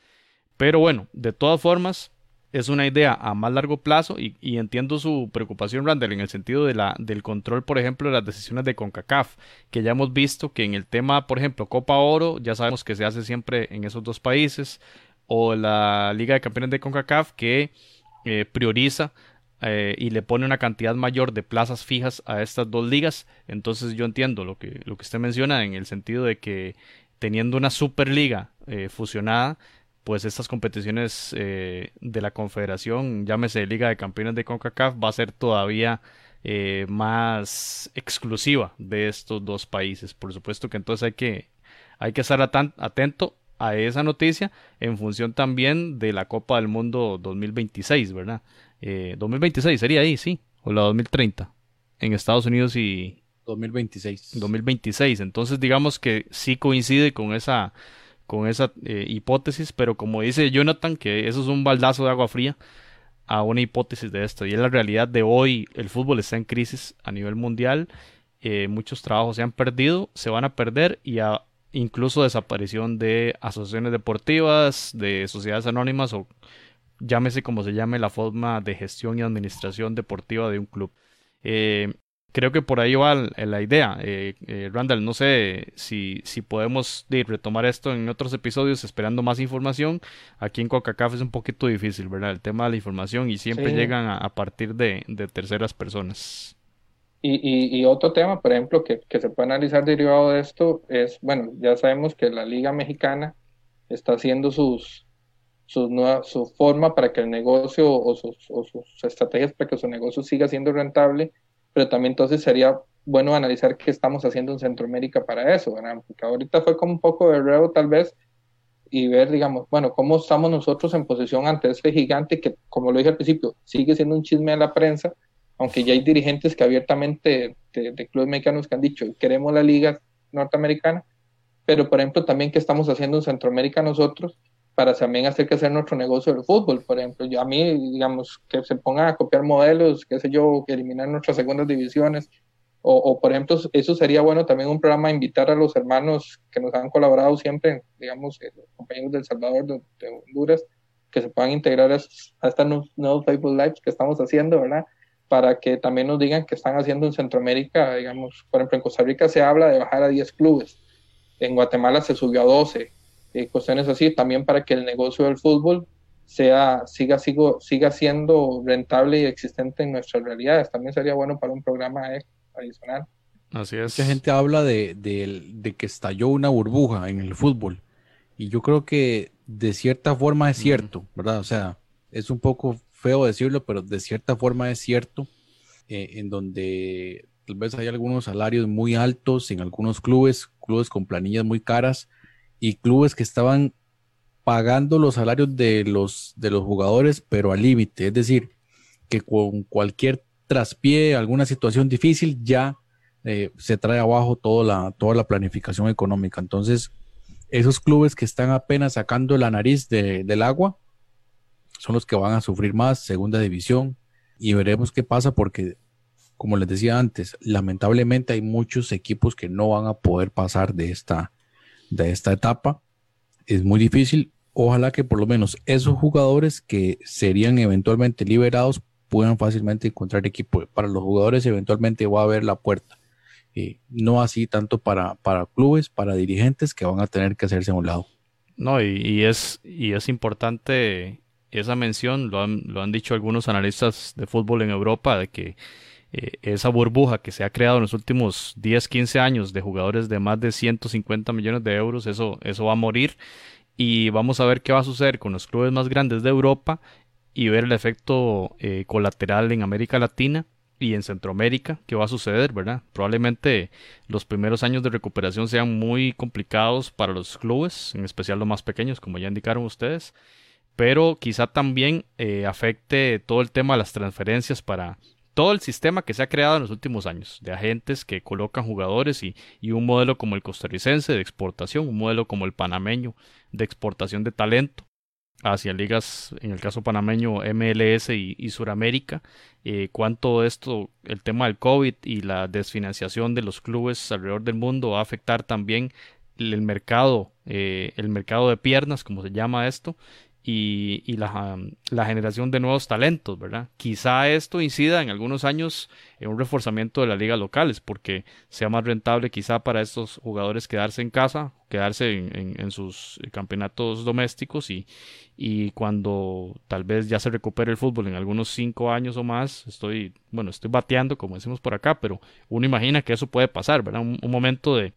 Pero bueno, de todas formas, es una idea a más largo plazo y, y, entiendo su preocupación, Randall, en el sentido de la, del control, por ejemplo, de las decisiones de CONCACAF, que ya hemos visto que en el tema, por ejemplo, Copa Oro, ya sabemos que se hace siempre en esos dos países, o la Liga de Campeones de CONCACAF, que eh, prioriza eh, y le pone una cantidad mayor de plazas fijas a estas dos ligas. Entonces yo entiendo lo que, lo que usted menciona en el sentido de que teniendo una superliga eh, fusionada, pues estas competiciones eh, de la Confederación, llámese Liga de Campeones de CONCACAF, va a ser todavía eh, más exclusiva de estos dos países. Por supuesto que entonces hay que, hay que estar atento a esa noticia en función también de la Copa del Mundo 2026, ¿verdad? Eh, 2026 sería ahí, sí, o la 2030 en Estados Unidos y 2026. 2026. Entonces digamos que sí coincide con esa con esa eh, hipótesis, pero como dice Jonathan, que eso es un baldazo de agua fría a una hipótesis de esto. Y es la realidad de hoy, el fútbol está en crisis a nivel mundial, eh, muchos trabajos se han perdido, se van a perder y a, incluso desaparición de asociaciones deportivas, de sociedades anónimas o llámese como se llame la forma de gestión y administración deportiva de un club. Eh, creo que por ahí va la idea. Eh, eh, Randall, no sé si, si podemos retomar esto en otros episodios esperando más información. Aquí en CONCACAF es un poquito difícil, ¿verdad? El tema de la información y siempre llegan a, partir de, terceras personas. Y, y, otro tema, por ejemplo, que, que, se puede analizar derivado de esto es, bueno, ya sabemos que la Liga Mexicana está haciendo sus, sus su forma para que el negocio o sus, o sus estrategias para que su negocio siga siendo rentable pero también entonces sería bueno analizar qué estamos haciendo en Centroamérica para eso, ¿verdad? Porque ahorita fue como un poco de reo tal vez y ver, digamos, bueno, cómo estamos nosotros en posición ante este gigante que, como lo dije al principio, sigue siendo un chisme de la prensa, aunque ya hay dirigentes que abiertamente de, de clubes mexicanos que han dicho, queremos la liga norteamericana, pero por ejemplo también qué estamos haciendo en Centroamérica nosotros para también hacer que sea nuestro negocio del fútbol. Por ejemplo, yo, a mí, digamos, que se pongan a copiar modelos, qué sé yo, eliminar nuestras segundas divisiones. O, o, por ejemplo, eso sería bueno también un programa invitar a los hermanos que nos han colaborado siempre, digamos, eh, los compañeros del Salvador, de, Honduras, que se puedan integrar a, a estas nuevos Facebook Lives que estamos haciendo, ¿verdad? Para que también nos digan qué están haciendo en Centroamérica, digamos, por ejemplo, en Costa Rica se habla de bajar a 10 clubes, en Guatemala se subió a 12, eh, cuestiones así, también para que el negocio del fútbol sea, siga, sigo, siga siendo rentable y existente en nuestras realidades. También sería bueno para un programa adicional. Así es. Mucha gente habla de, de, que estalló una burbuja en el fútbol. Y yo creo que de cierta forma es cierto, ¿verdad? O sea, es un poco feo decirlo, pero de cierta forma es cierto, eh, en donde tal vez hay algunos salarios muy altos en algunos clubes, clubes con planillas muy caras, y clubes que estaban pagando los salarios de los, de los jugadores, pero al límite. Es decir, que con cualquier traspié, alguna situación difícil, ya eh, se trae abajo toda la, toda la planificación económica. Entonces, esos clubes que están apenas sacando la nariz del agua son los que van a sufrir más, segunda división, y veremos qué pasa porque, como les decía antes, lamentablemente hay muchos equipos que no van a poder pasar de esta, de esta etapa. Es muy difícil. Ojalá que por lo menos esos jugadores que serían eventualmente liberados puedan fácilmente encontrar equipo. Para los jugadores eventualmente va a haber la puerta. Eh, no así tanto para, para clubes, para dirigentes que van a tener que hacerse a un lado. No, y, es, y es importante esa mención, lo han, lo han dicho algunos analistas de fútbol en Europa, de que eh, esa burbuja que se ha creado en los últimos 10, 15 años de jugadores de más de 150 millones de euros, eso, eso va a morir y vamos a ver qué va a suceder con los clubes más grandes de Europa y ver el efecto eh, colateral en América Latina y en Centroamérica, qué va a suceder, ¿verdad? Probablemente los primeros años de recuperación sean muy complicados para los clubes, en especial los más pequeños, como ya indicaron ustedes, pero quizá también eh, afecte todo el tema de las transferencias para todo el sistema que se ha creado en los últimos años, de agentes que colocan jugadores y, un modelo como el costarricense de exportación, un modelo como el panameño de exportación de talento, hacia ligas, en el caso panameño, MLS y, y Suramérica, eh, cuánto esto, el tema del COVID y la desfinanciación de los clubes alrededor del mundo va a afectar también el mercado, eh, el mercado de piernas, como se llama esto, y, y la, generación de nuevos talentos, ¿verdad? Quizá esto incida en algunos años en un reforzamiento de las ligas locales, porque sea más rentable quizá para estos jugadores quedarse en casa, quedarse en, sus campeonatos domésticos y, y cuando tal vez ya se recupere el fútbol en algunos cinco años o más, estoy, bueno, estoy bateando como decimos por acá, pero uno imagina que eso puede pasar, ¿verdad? Un momento de,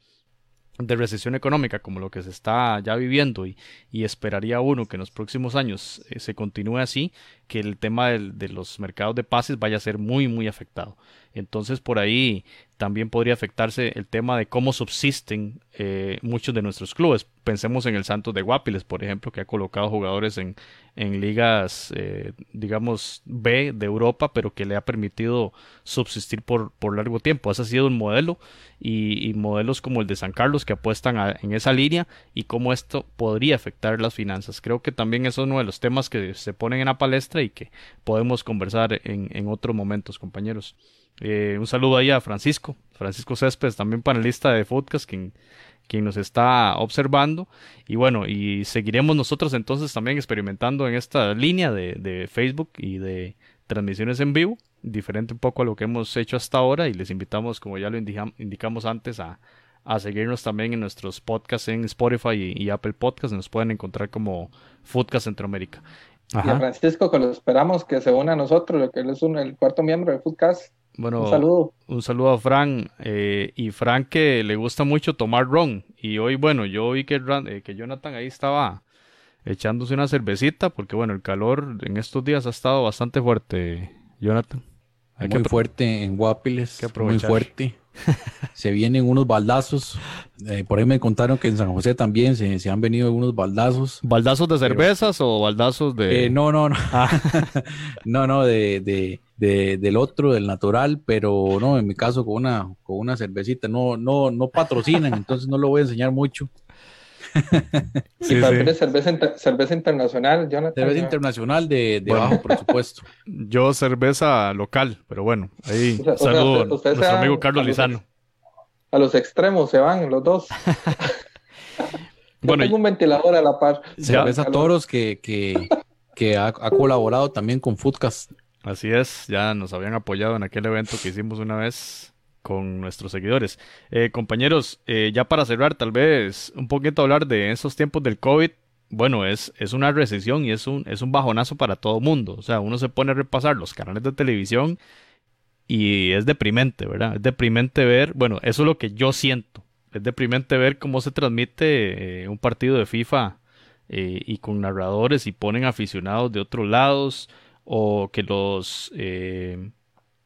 de recesión económica como lo que se está ya viviendo y, y esperaría uno que en los próximos años eh, se continúe así, que el tema del, de los mercados de pases vaya a ser muy muy afectado. Entonces por ahí también podría afectarse el tema de cómo subsisten eh, muchos de nuestros clubes. Pensemos en el Santos de Guapiles, por ejemplo, que ha colocado jugadores en, ligas, eh, digamos, B de Europa, pero que le ha permitido subsistir por, largo tiempo. Ese ha sido un modelo y, y modelos como el de San Carlos que apuestan a, en esa línea y cómo esto podría afectar las finanzas. Creo que también es uno de los temas que se ponen en la palestra y que podemos conversar en, en otros momentos, compañeros. Eh, un saludo ahí a Francisco, Francisco Céspedes, también panelista de podcast, quien, quien nos está observando. Y bueno, y seguiremos nosotros entonces también experimentando en esta línea de, de Facebook y de transmisiones en vivo, diferente un poco a lo que hemos hecho hasta ahora. Y les invitamos, como ya lo indicamos antes, a, a seguirnos también en nuestros podcasts en Spotify y, y Apple Podcasts. Nos pueden encontrar como Foodcast Centroamérica. Ajá. Y a Francisco, que lo esperamos que se una a nosotros, que él es un, el cuarto miembro de Foodcast. Bueno, un saludo. Un saludo a Fran. Eh, y Fran que le gusta mucho tomar ron. Y hoy, bueno, yo vi que, eh, que Jonathan ahí estaba echándose una cervecita, porque bueno, el calor en estos días ha estado bastante fuerte, Jonathan. Hay muy fuerte en Guapiles, muy fuerte. [laughs] se vienen unos baldazos. Eh, por ahí me contaron que en San José también se, se han venido unos baldazos. ¿Baldazos de cervezas Pero, o baldazos de.? Eh, no, no, no. Ah. [laughs] no, no, de, de, de, del otro, del natural, pero no, en mi caso con una, con una cervecita. No, no, no patrocinan, entonces no lo voy a enseñar mucho. [laughs] sí, y también sí. cerveza, inter cerveza internacional, Jonathan. Cerveza internacional de, de bueno. bajo presupuesto. [laughs] Yo cerveza local, pero bueno, ahí o sea, saludo o sea, a nuestro amigo Carlos a Lizano. Los, a los extremos se van los dos. [laughs] bueno, tengo un ventilador a la par. Cerveza Toros que, que, que ha, ha, colaborado también con Foodcast. Así es, ya nos habían apoyado en aquel evento que hicimos una vez con nuestros seguidores. Eh, compañeros, eh, ya para cerrar, tal vez un poquito hablar de esos tiempos del COVID. Bueno, es, es una recesión y es un, es un bajonazo para todo mundo. O sea, uno se pone a repasar los canales de televisión y es deprimente, ¿verdad? Es deprimente ver, bueno, eso es lo que yo siento. Es deprimente ver cómo se transmite eh, un partido de FIFA eh, y con narradores y ponen aficionados de otros lados o que los eh,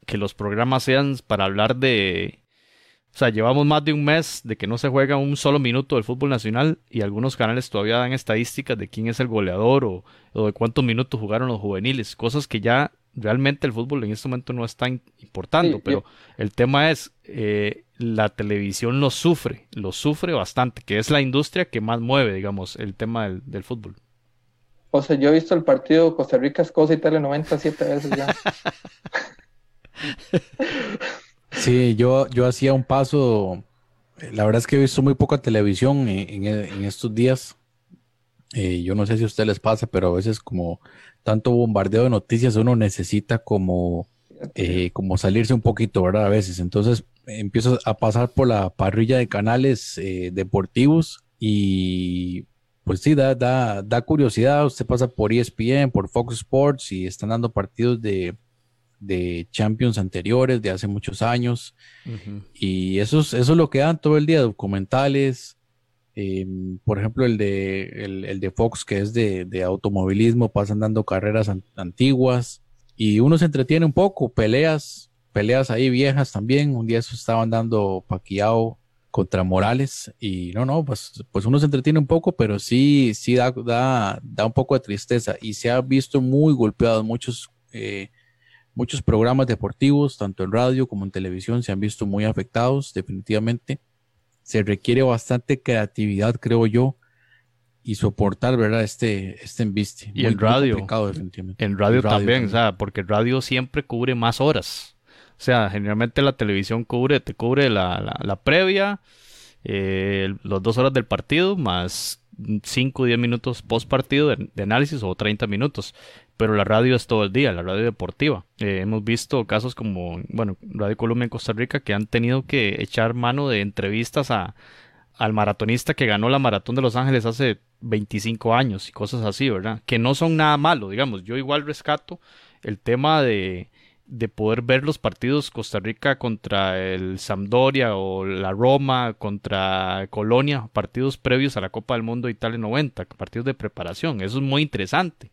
que los programas sean para hablar de o sea, llevamos más de un mes de que no se juega un solo minuto del fútbol nacional y algunos canales todavía dan estadísticas de quién es el goleador o, o de cuántos minutos jugaron los juveniles, cosas que ya realmente el fútbol en este momento no está importando, sí, pero yo... el tema es eh, la televisión lo sufre, lo sufre bastante, que es la industria que más mueve, digamos, el tema del, del fútbol. O sea, yo he visto el partido Costa Rica Escocia y Tele 97 veces ya. [laughs] sí, yo, yo hacía un paso, la verdad es que he visto muy poca televisión en, en, en estos días. Eh, yo no sé si a ustedes les pasa, pero a veces como tanto bombardeo de noticias uno necesita como, eh, como salirse un poquito, ¿verdad? A veces. Entonces empiezo a pasar por la parrilla de canales eh, deportivos y pues sí, da, da, da curiosidad. Usted pasa por ESPN, por Fox Sports y están dando partidos de, de Champions anteriores, de hace muchos años. Uh -huh. Y eso es, eso es lo que dan todo el día, documentales. Eh, por ejemplo, el de, el, el, de Fox, que es de, de automovilismo, pasan dando carreras an antiguas y uno se entretiene un poco, peleas, peleas ahí viejas también. Un día eso estaban dando Paquiao contra Morales y no, no, pues, pues uno se entretiene un poco, pero sí, sí da, da, da un poco de tristeza y se ha visto muy golpeado muchos, eh, muchos programas deportivos, tanto en radio como en televisión, se han visto muy afectados definitivamente se requiere bastante creatividad, creo yo, y soportar, ¿verdad? Este, este embiste. Y el radio. En radio, también, o sea, porque el radio siempre cubre más horas. Sea, generalmente la televisión cubre, te cubre la, la, previa, eh, los dos horas del partido, más 5 o 10 minutos post partido de, análisis o 30 minutos. Pero la radio es todo el día, la radio deportiva. Eh, hemos visto casos como, bueno, Radio Colombia en Costa Rica que han tenido que echar mano de entrevistas a, al maratonista que ganó la maratón de Los Ángeles hace 25 años y cosas así, ¿verdad? Que no son nada malo, digamos. Yo igual rescato el tema de, de poder ver los partidos Costa Rica contra el Sampdoria o la Roma contra Colonia, partidos previos a la Copa del Mundo Italia 90, partidos de preparación. Eso es muy interesante.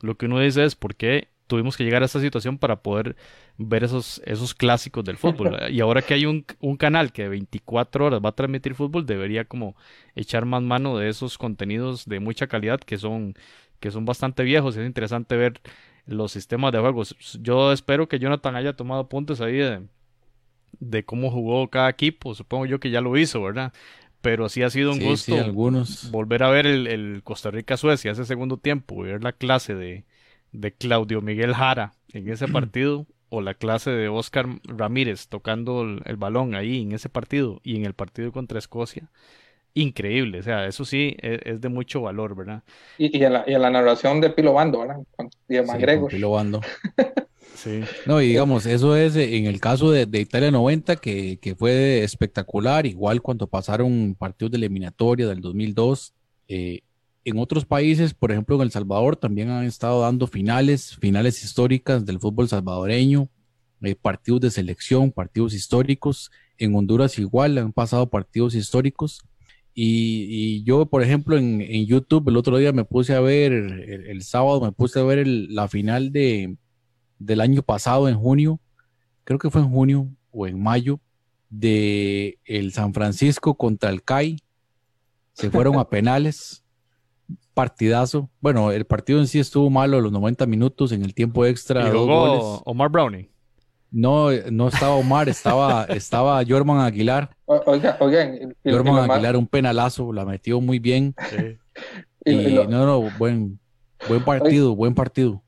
Lo que uno dice es por qué tuvimos que llegar a esta situación para poder ver esos, esos clásicos del fútbol. [laughs] y ahora que hay un, un, canal que 24 horas va a transmitir fútbol, debería como echar más mano de esos contenidos de mucha calidad que son, que son bastante viejos. Es interesante ver los sistemas de juegos. Yo espero que Jonathan haya tomado puntos ahí de, de cómo jugó cada equipo. Supongo yo que ya lo hizo, ¿verdad? Pero sí ha sido un gusto algunos. volver a ver el, el Costa Rica-Suecia ese segundo tiempo, ver la clase de, de Claudio Miguel Jara en ese [clears throat] partido o la clase de Oscar Ramírez tocando el, balón ahí en ese partido y en el partido contra Escocia. Increíble, o sea, eso sí e, es, de mucho valor, ¿verdad? Y, y, en la, y, la, narración de Pilo Bando, ¿verdad? y de sí, Pilo Bando. [laughs] sí. No, y digamos, eso es en el caso de, Italia 90, que, que, fue espectacular, igual cuando pasaron partidos de eliminatoria del 2002, eh, en otros países, por ejemplo en El Salvador, también han estado dando finales, finales históricas del fútbol salvadoreño, eh, partidos de selección, partidos históricos. En Honduras igual han pasado partidos históricos. Y, yo, por ejemplo, en, YouTube el otro día me puse a ver, el, sábado me puse a ver la final de, del año pasado, en junio, creo que fue en junio o en mayo, de el San Francisco contra el CAI. Se fueron a [laughs] penales partidazo. Bueno, el partido en sí estuvo malo los 90 minutos en el tiempo extra. ¿Y jugó Omar Browning? No, no estaba Omar, estaba, estaba Jorman Aguilar. Oiga, oiga. Jorman Aguilar, un penalazo, la metió muy bien. Y, no, no, buen, buen partido, buen partido.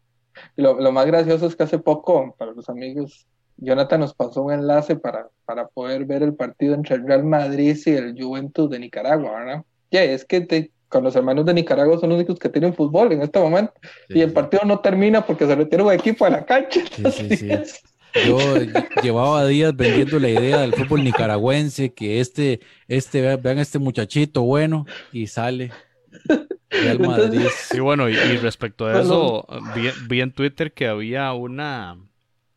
Lo, lo, más gracioso es que hace poco, para los amigos, Jonathan nos pasó un enlace para, para poder ver el partido entre el Real Madrid y el Juventus de Nicaragua, ¿verdad? Ya, es que te, con los hermanos de Nicaragua son los únicos que tienen fútbol en este momento. y el partido no termina porque se retira un equipo a la cancha. Yo llevaba días vendiendo la idea del fútbol nicaragüense, que este, este, vean este muchachito bueno, y sale. Real Madrid. Sí, bueno, y, respecto a eso, vi, en Twitter que había una.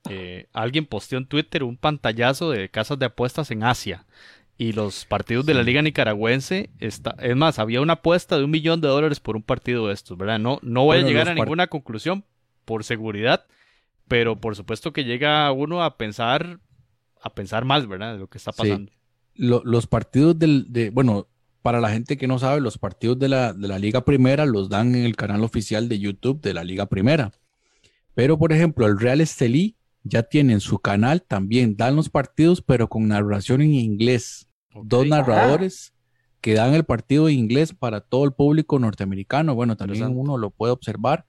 Eh, alguien posteó en Twitter un pantallazo de casas de apuestas en Asia y los partidos de la Liga Nicaragüense, está, es más, había una apuesta de un millón de dólares por un partido de estos, ¿verdad? No, no voy a llegar a ninguna conclusión por seguridad, pero por supuesto que llega uno a pensar, a pensar más, ¿verdad? De lo que está pasando. los partidos del, de, bueno, para la gente que no sabe, los partidos de la, de la Liga Primera los dan en el canal oficial de YouTube de la Liga Primera. Pero, por ejemplo, el Real Estelí ya tiene su canal, también dan los partidos, pero con narración en inglés dos narradores que dan el partido en inglés para todo el público norteamericano. Bueno, también uno lo puede observar.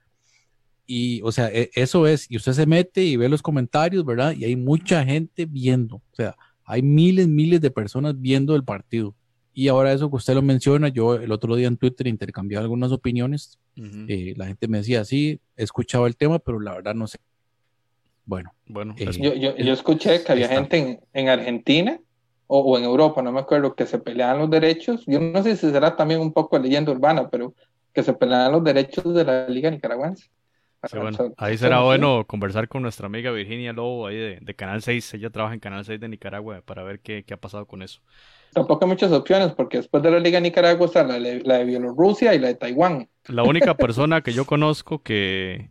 Y, o sea, e, eso es, y usted se mete y ve los comentarios, ¿verdad? Y hay mucha gente viendo, o sea, hay miles, miles de personas viendo el partido. Y ahora eso que usted lo menciona, yo el otro día en Twitter intercambié algunas opiniones. Eh, la gente me decía, sí, he escuchado el tema, pero la verdad no sé. Bueno. bueno eh, yo, yo, yo, escuché que había gente en, en Argentina o, en Europa, no me acuerdo, que se pelean los derechos. Yo no sé si será también un poco leyenda urbana, pero que se pelean los derechos de la Liga Nicaragüense. Ahí será bueno conversar con nuestra amiga Virginia Lobo ahí de, Canal 6. Ella trabaja en Canal 6 de Nicaragua para ver qué, qué, ha pasado con eso. Tampoco hay muchas opciones porque después de la Liga Nicaragua está la, de Bielorrusia y la de Taiwán. La única [laughs] persona que yo conozco que,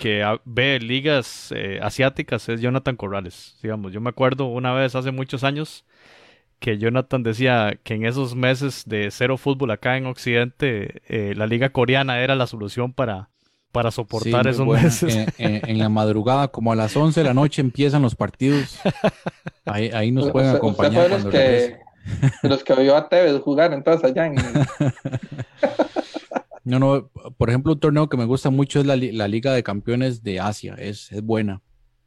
que ve ligas eh, asiáticas es Jonathan Corrales. Digamos, yo me acuerdo una vez hace muchos años que Jonathan decía que en esos meses de cero fútbol acá en Occidente, eh, la liga coreana era la solución para, para soportar esos meses. En, la madrugada, como a las 11 de la noche empiezan los partidos. Ahí, ahí nos pueden acompañar. Usted los, que, los que vio a Tevez jugar entonces allá en... [laughs] No, no, por ejemplo, un torneo que me gusta mucho es la, Liga de Campeones de Asia, es, es buena.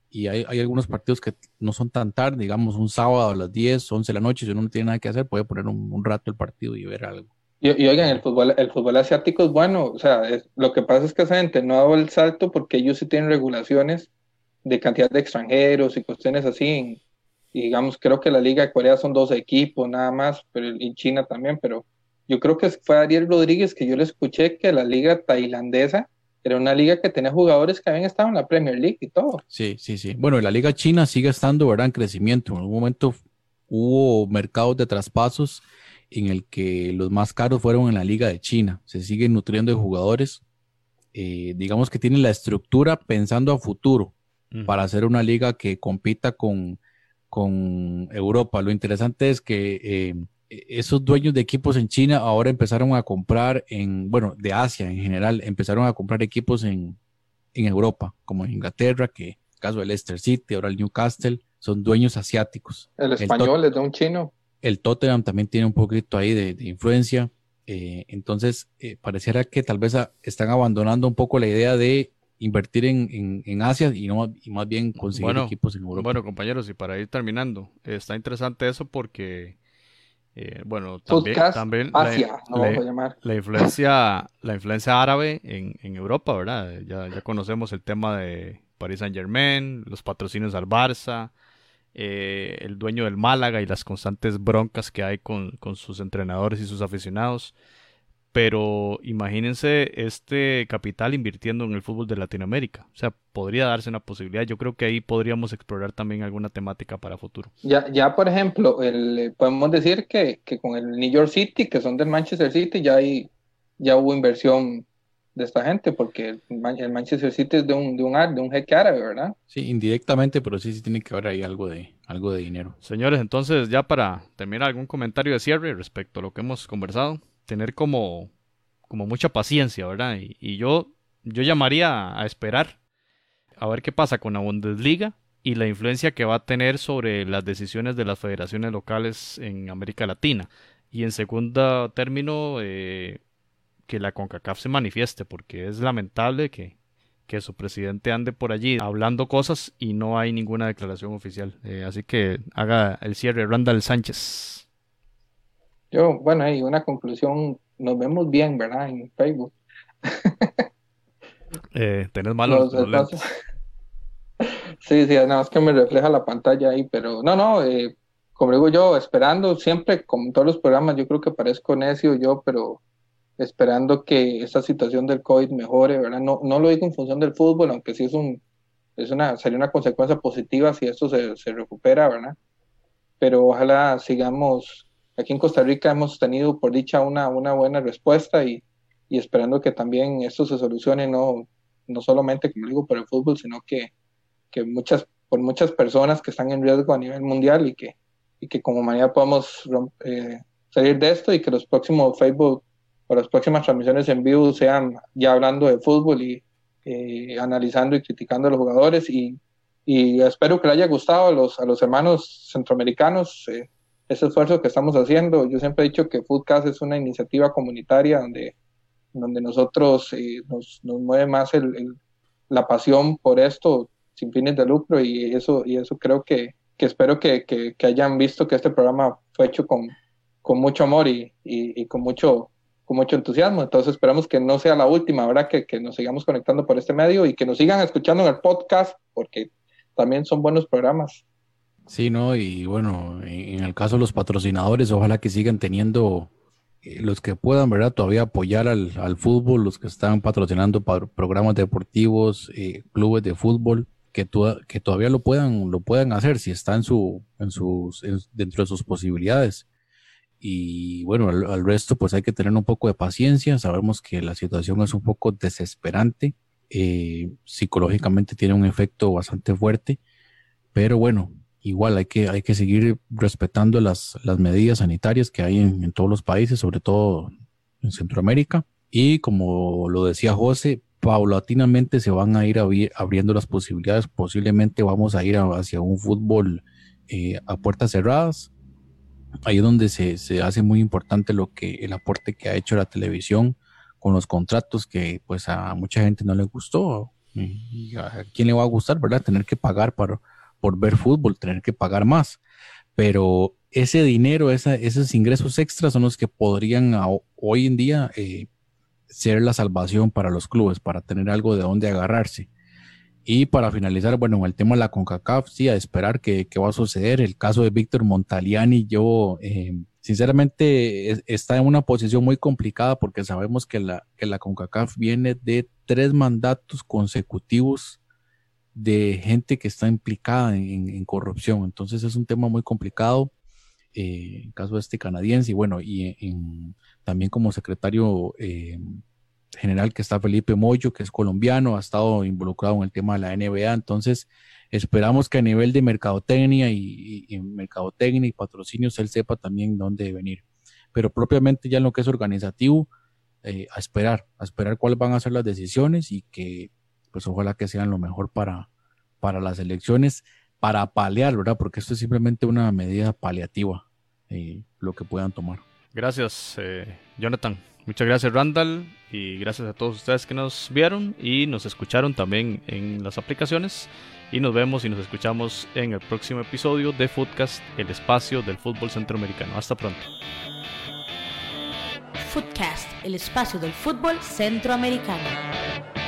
Y hay, hay, algunos partidos que no son tan tarde, digamos un sábado a las 10, 11 de la noche, si uno no tiene nada que hacer, puede poner un, rato el partido y ver algo. Y, oigan, el fútbol, el fútbol asiático es bueno, o sea, lo que pasa es que esa gente no ha dado el salto porque ellos sí tienen regulaciones de cantidad de extranjeros y cuestiones así. Y digamos, creo que la Liga de Corea son dos equipos nada más, pero en China también, pero yo creo que fue Ariel Rodríguez que yo le escuché que la liga tailandesa era una liga que tenía jugadores que habían estado en la Premier League y todo. Sí, sí, sí. Bueno, la liga china sigue estando, ¿verdad? En crecimiento. En algún momento hubo mercados de traspasos en el que los más caros fueron en la liga de China. Se siguen nutriendo de jugadores. Eh, digamos que tienen la estructura pensando a futuro para hacer una liga que compita con, con Europa. Lo interesante es que eh, esos dueños de equipos en China ahora empezaron a comprar en, bueno, de Asia en general, empezaron a comprar equipos en, Europa, como en Inglaterra, que caso del Leicester City, ahora el Newcastle, son dueños asiáticos. El español es de un chino. El Tottenham también tiene un poquito ahí de, influencia. Eh, entonces, eh, pareciera que tal vez están abandonando un poco la idea de invertir en, Asia y, no, y más bien conseguir equipos en Europa. Bueno, compañeros, y para ir terminando, está interesante eso porque eh, bueno, también, la, influencia, la influencia árabe en, Europa, ¿verdad? Ya, ya, conocemos el tema de Paris Saint Germain, los patrocinios al Barça, eh, el dueño del Málaga y las constantes broncas que hay con, con sus entrenadores y sus aficionados pero imagínense este capital invirtiendo en el fútbol de Latinoamérica. O sea, podría darse una posibilidad. Yo creo que ahí podríamos explorar también alguna temática para futuro. Ya, ya por ejemplo, podemos decir que, que, con el New York City, que son del Manchester City, ya, hay, ya hubo inversión de esta gente, porque el, Manchester City es de un, de un, de un jeque árabe, ¿verdad? Sí, indirectamente, pero sí, sí tiene que haber ahí algo de, algo de dinero. Señores, entonces ya para terminar, algún comentario de cierre respecto a lo que hemos conversado tener como, como mucha paciencia, ¿verdad? Y, yo, yo llamaría a esperar a ver qué pasa con la Bundesliga y la influencia que va a tener sobre las decisiones de las federaciones locales en América Latina. Y en segundo término, eh, que la CONCACAF se manifieste, porque es lamentable que, que su presidente ande por allí hablando cosas y no hay ninguna declaración oficial. Eh, así que haga el cierre Randall Sánchez. Yo, bueno, hay una conclusión, nos vemos bien, ¿verdad? En Facebook. [laughs] eh, tenés malos [laughs] Sí, sí, nada más que me refleja la pantalla ahí, pero no, no, eh, como digo yo, esperando siempre, como todos los programas, yo creo que parezco necio yo, pero esperando que esta situación del COVID mejore, ¿verdad? No, no lo digo en función del fútbol, aunque sí es un, es una, sería una consecuencia positiva si esto se, se recupera, ¿verdad? Pero ojalá sigamos Aquí en Costa Rica hemos tenido, por dicha, una, una buena respuesta y, y esperando que también esto se solucione, no, no solamente, como digo, por el fútbol, sino que, que muchas, por muchas personas que están en riesgo a nivel mundial y que, y que como humanidad podamos eh, salir de esto y que los próximos Facebook o las próximas transmisiones en vivo sean ya hablando de fútbol y eh, analizando y criticando a los jugadores y, y espero que le haya gustado a los, a los hermanos centroamericanos. Eh, ese esfuerzo que estamos haciendo. Yo siempre he dicho que Foodcast es una iniciativa comunitaria donde, donde nosotros eh, nos, nos, mueve más el, la pasión por esto sin fines de lucro y eso, y eso creo que, que espero que, que, hayan visto que este programa fue hecho con, con mucho amor y, y, con mucho con mucho entusiasmo. Entonces esperamos que no sea la última, ¿verdad? Que, que nos sigamos conectando por este medio y que nos sigan escuchando en el podcast porque también son buenos programas. Sí, ¿no? Y bueno, en el caso de los patrocinadores, ojalá que sigan teniendo eh, los que puedan, ¿verdad? Todavía apoyar al, fútbol, los que están patrocinando programas deportivos, eh, clubes de fútbol, que, que todavía lo puedan, lo puedan hacer si está en su, en sus, dentro de sus posibilidades. Y bueno, al, resto pues hay que tener un poco de paciencia. Sabemos que la situación es un poco desesperante. Eh, psicológicamente tiene un efecto bastante fuerte. Pero bueno, igual hay que, hay que seguir respetando las, las medidas sanitarias que hay en, todos los países, sobre todo en Centroamérica. Y como lo decía José, paulatinamente se van a ir abriendo las posibilidades. Posiblemente vamos a ir hacia un fútbol eh, a puertas cerradas. Ahí es donde se, se, hace muy importante lo que el aporte que ha hecho la televisión con los contratos que pues a mucha gente no le gustó. A quién le va a gustar, ¿verdad? Tener que pagar para, por ver fútbol, tener que pagar más. Pero ese dinero, esos ingresos extras son los que podrían hoy en día eh, ser la salvación para los clubes, para tener algo de dónde agarrarse. Y para finalizar, bueno, el tema de la CONCACAF, sí, a esperar qué va a suceder. El caso de Víctor Montaliani, yo eh, sinceramente está en una posición muy complicada porque sabemos que la, que la CONCACAF viene de tres mandatos consecutivos de gente que está implicada en, corrupción. Entonces es un tema muy complicado. Eh, en caso de este canadiense y bueno, y también como secretario eh, general que está Felipe Moyo, que es colombiano, ha estado involucrado en el tema de la NBA, entonces esperamos que a nivel de mercadotecnia y, mercadotecnia y patrocinios él sepa también dónde venir. Pero propiamente ya en lo que es organizativo, eh, a esperar, a esperar cuáles van a ser las decisiones y que pues ojalá que sean lo mejor para, para las elecciones, para paliar, ¿verdad? Porque esto es simplemente una medida paliativa, eh, lo que puedan tomar. Gracias, eh, Jonathan. Muchas gracias Randall y gracias a todos ustedes que nos vieron y nos escucharon también en las aplicaciones. Y nos vemos y nos escuchamos en el próximo episodio de Footcast, el espacio del fútbol centroamericano. Hasta pronto. Footcast, el espacio del fútbol centroamericano.